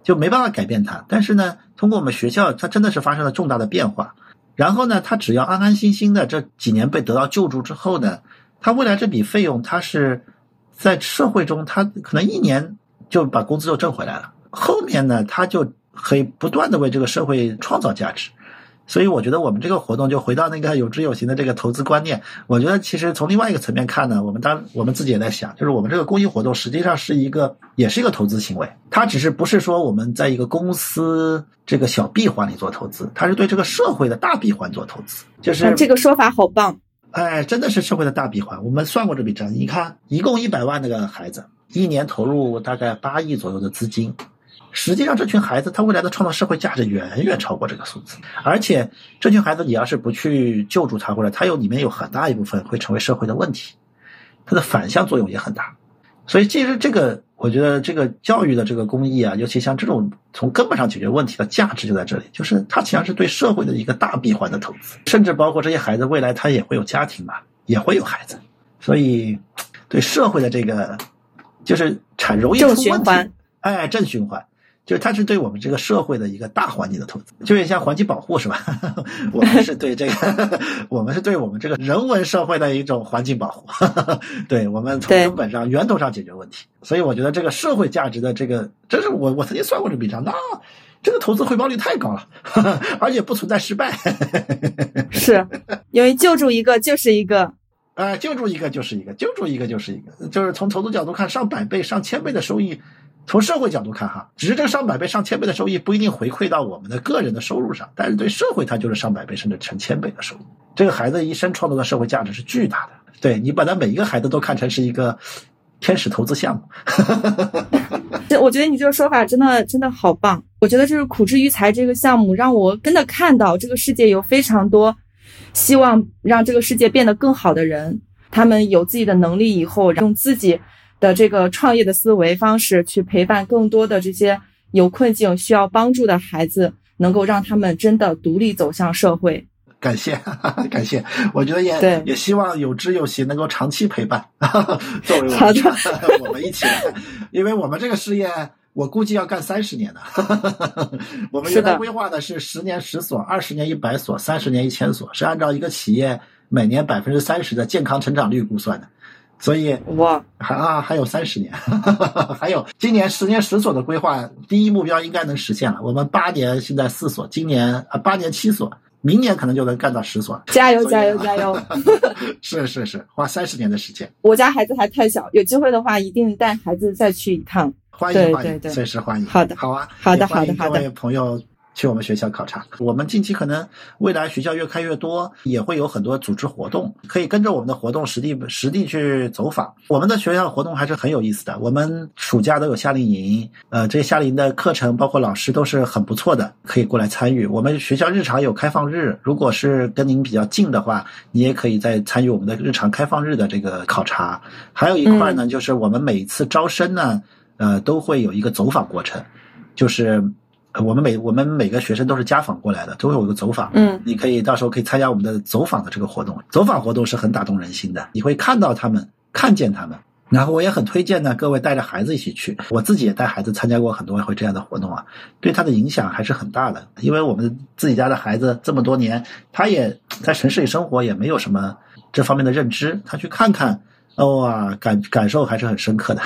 就没办法改变他。但是呢，通过我们学校，他真的是发生了重大的变化。然后呢，他只要安安心心的这几年被得到救助之后呢，他未来这笔费用，他是在社会中，他可能一年就把工资就挣回来了。后面呢，他就可以不断的为这个社会创造价值。所以我觉得我们这个活动就回到那个有知有行的这个投资观念。我觉得其实从另外一个层面看呢，我们当我们自己也在想，就是我们这个公益活动实际上是一个，也是一个投资行为。它只是不是说我们在一个公司这个小闭环里做投资，它是对这个社会的大闭环做投资。就是这个说法好棒，哎，真的是社会的大闭环。我们算过这笔账，你看，一共一百万那个孩子，一年投入大概八亿左右的资金。实际上，这群孩子他未来的创造社会价值远远超过这个数字，而且这群孩子你要是不去救助他，或者他有里面有很大一部分会成为社会的问题，它的反向作用也很大。所以，其实这个我觉得这个教育的这个公益啊，尤其像这种从根本上解决问题的价值就在这里，就是它实际上是对社会的一个大闭环的投资，甚至包括这些孩子未来他也会有家庭嘛，也会有孩子，所以对社会的这个就是产容易出问题，哎，正循环。就是它是对我们这个社会的一个大环境的投资，就有点像环境保护是吧？我们是对这个，我们是对我们这个人文社会的一种环境保护，对我们从根本上源头上解决问题。所以我觉得这个社会价值的这个，真是我我曾经算过这笔账，那这个投资回报率太高了，而且不存在失败。是因为救助一个就是一个，啊，救助一个就是一个，救助一个就是一个，就是从投资角度看，上百倍、上千倍的收益。从社会角度看，哈，只是这个上百倍、上千倍的收益不一定回馈到我们的个人的收入上，但是对社会它就是上百倍甚至成千倍的收益。这个孩子一生创造的社会价值是巨大的。对你把他每一个孩子都看成是一个天使投资项目。这我觉得你这个说法真的真的好棒。我觉得就是苦之育才这个项目让我真的看到这个世界有非常多希望让这个世界变得更好的人，他们有自己的能力以后，用自己的这个创业的思维方式去陪伴更多的这些有困境需要帮助的孩子，能够让他们真的独立走向社会。感谢，感谢。我觉得也也希望有知有行能够长期陪伴，作为我们 我们一起来，因为我们这个事业，我估计要干三十年的。我们原来规划的是十年十所，二十年一百所，三十年一千所，是按照一个企业每年百分之三十的健康成长率估算的。所以哇，还啊还有三十年，还有今年十年十所的规划，第一目标应该能实现了。我们八年现在四所，今年啊八年七所。明年可能就能干到十所，加油加油加油！是是是，花三十年的时间。我家孩子还太小，有机会的话一定带孩子再去一趟。欢迎欢迎，随时欢迎。好的，好啊，好的好的好的，各位朋友。去我们学校考察，我们近期可能未来学校越开越多，也会有很多组织活动，可以跟着我们的活动实地实地去走访。我们的学校活动还是很有意思的，我们暑假都有夏令营，呃，这些夏令营的课程包括老师都是很不错的，可以过来参与。我们学校日常有开放日，如果是跟您比较近的话，你也可以在参与我们的日常开放日的这个考察。还有一块呢，就是我们每次招生呢，呃，都会有一个走访过程，就是。我们每我们每个学生都是家访过来的，都有一个走访。嗯，你可以到时候可以参加我们的走访的这个活动。走访活动是很打动人心的，你会看到他们，看见他们。然后我也很推荐呢，各位带着孩子一起去。我自己也带孩子参加过很多回这样的活动啊，对他的影响还是很大的。因为我们自己家的孩子这么多年，他也在城市里生活，也没有什么这方面的认知。他去看看，哇，感感受还是很深刻的。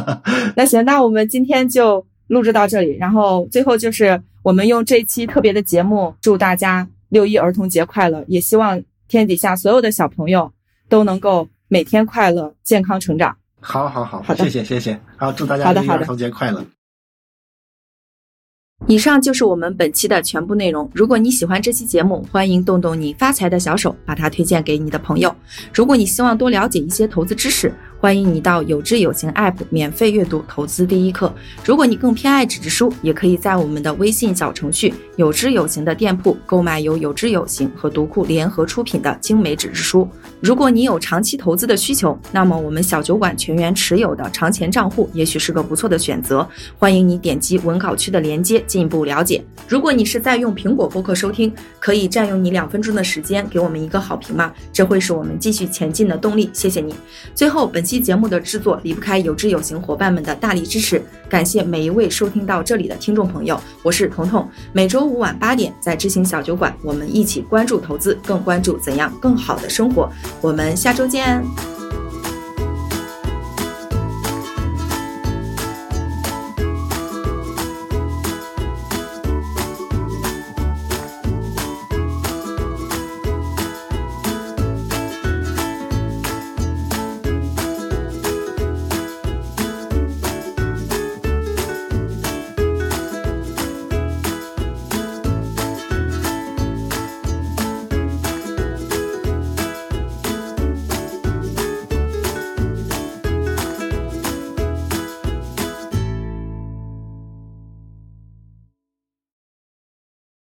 那行，那我们今天就。录制到这里，然后最后就是我们用这期特别的节目，祝大家六一儿童节快乐！也希望天底下所有的小朋友都能够每天快乐、健康成长。好，好，好，好的，谢谢，谢谢。好，祝大家六一儿童节快乐。以上就是我们本期的全部内容。如果你喜欢这期节目，欢迎动动你发财的小手，把它推荐给你的朋友。如果你希望多了解一些投资知识，欢迎你到有知有行 App 免费阅读投资第一课。如果你更偏爱纸质书，也可以在我们的微信小程序有知有行的店铺购买由有知有行和读库联合出品的精美纸质书。如果你有长期投资的需求，那么我们小酒馆全员持有的长钱账户也许是个不错的选择。欢迎你点击文稿区的链接进一步了解。如果你是在用苹果播客收听，可以占用你两分钟的时间给我们一个好评吗？这会是我们继续前进的动力。谢谢你。最后，本期节目的制作离不开有知有行伙伴们的大力支持，感谢每一位收听到这里的听众朋友。我是彤彤，每周五晚八点在知行小酒馆，我们一起关注投资，更关注怎样更好的生活。我们下周见。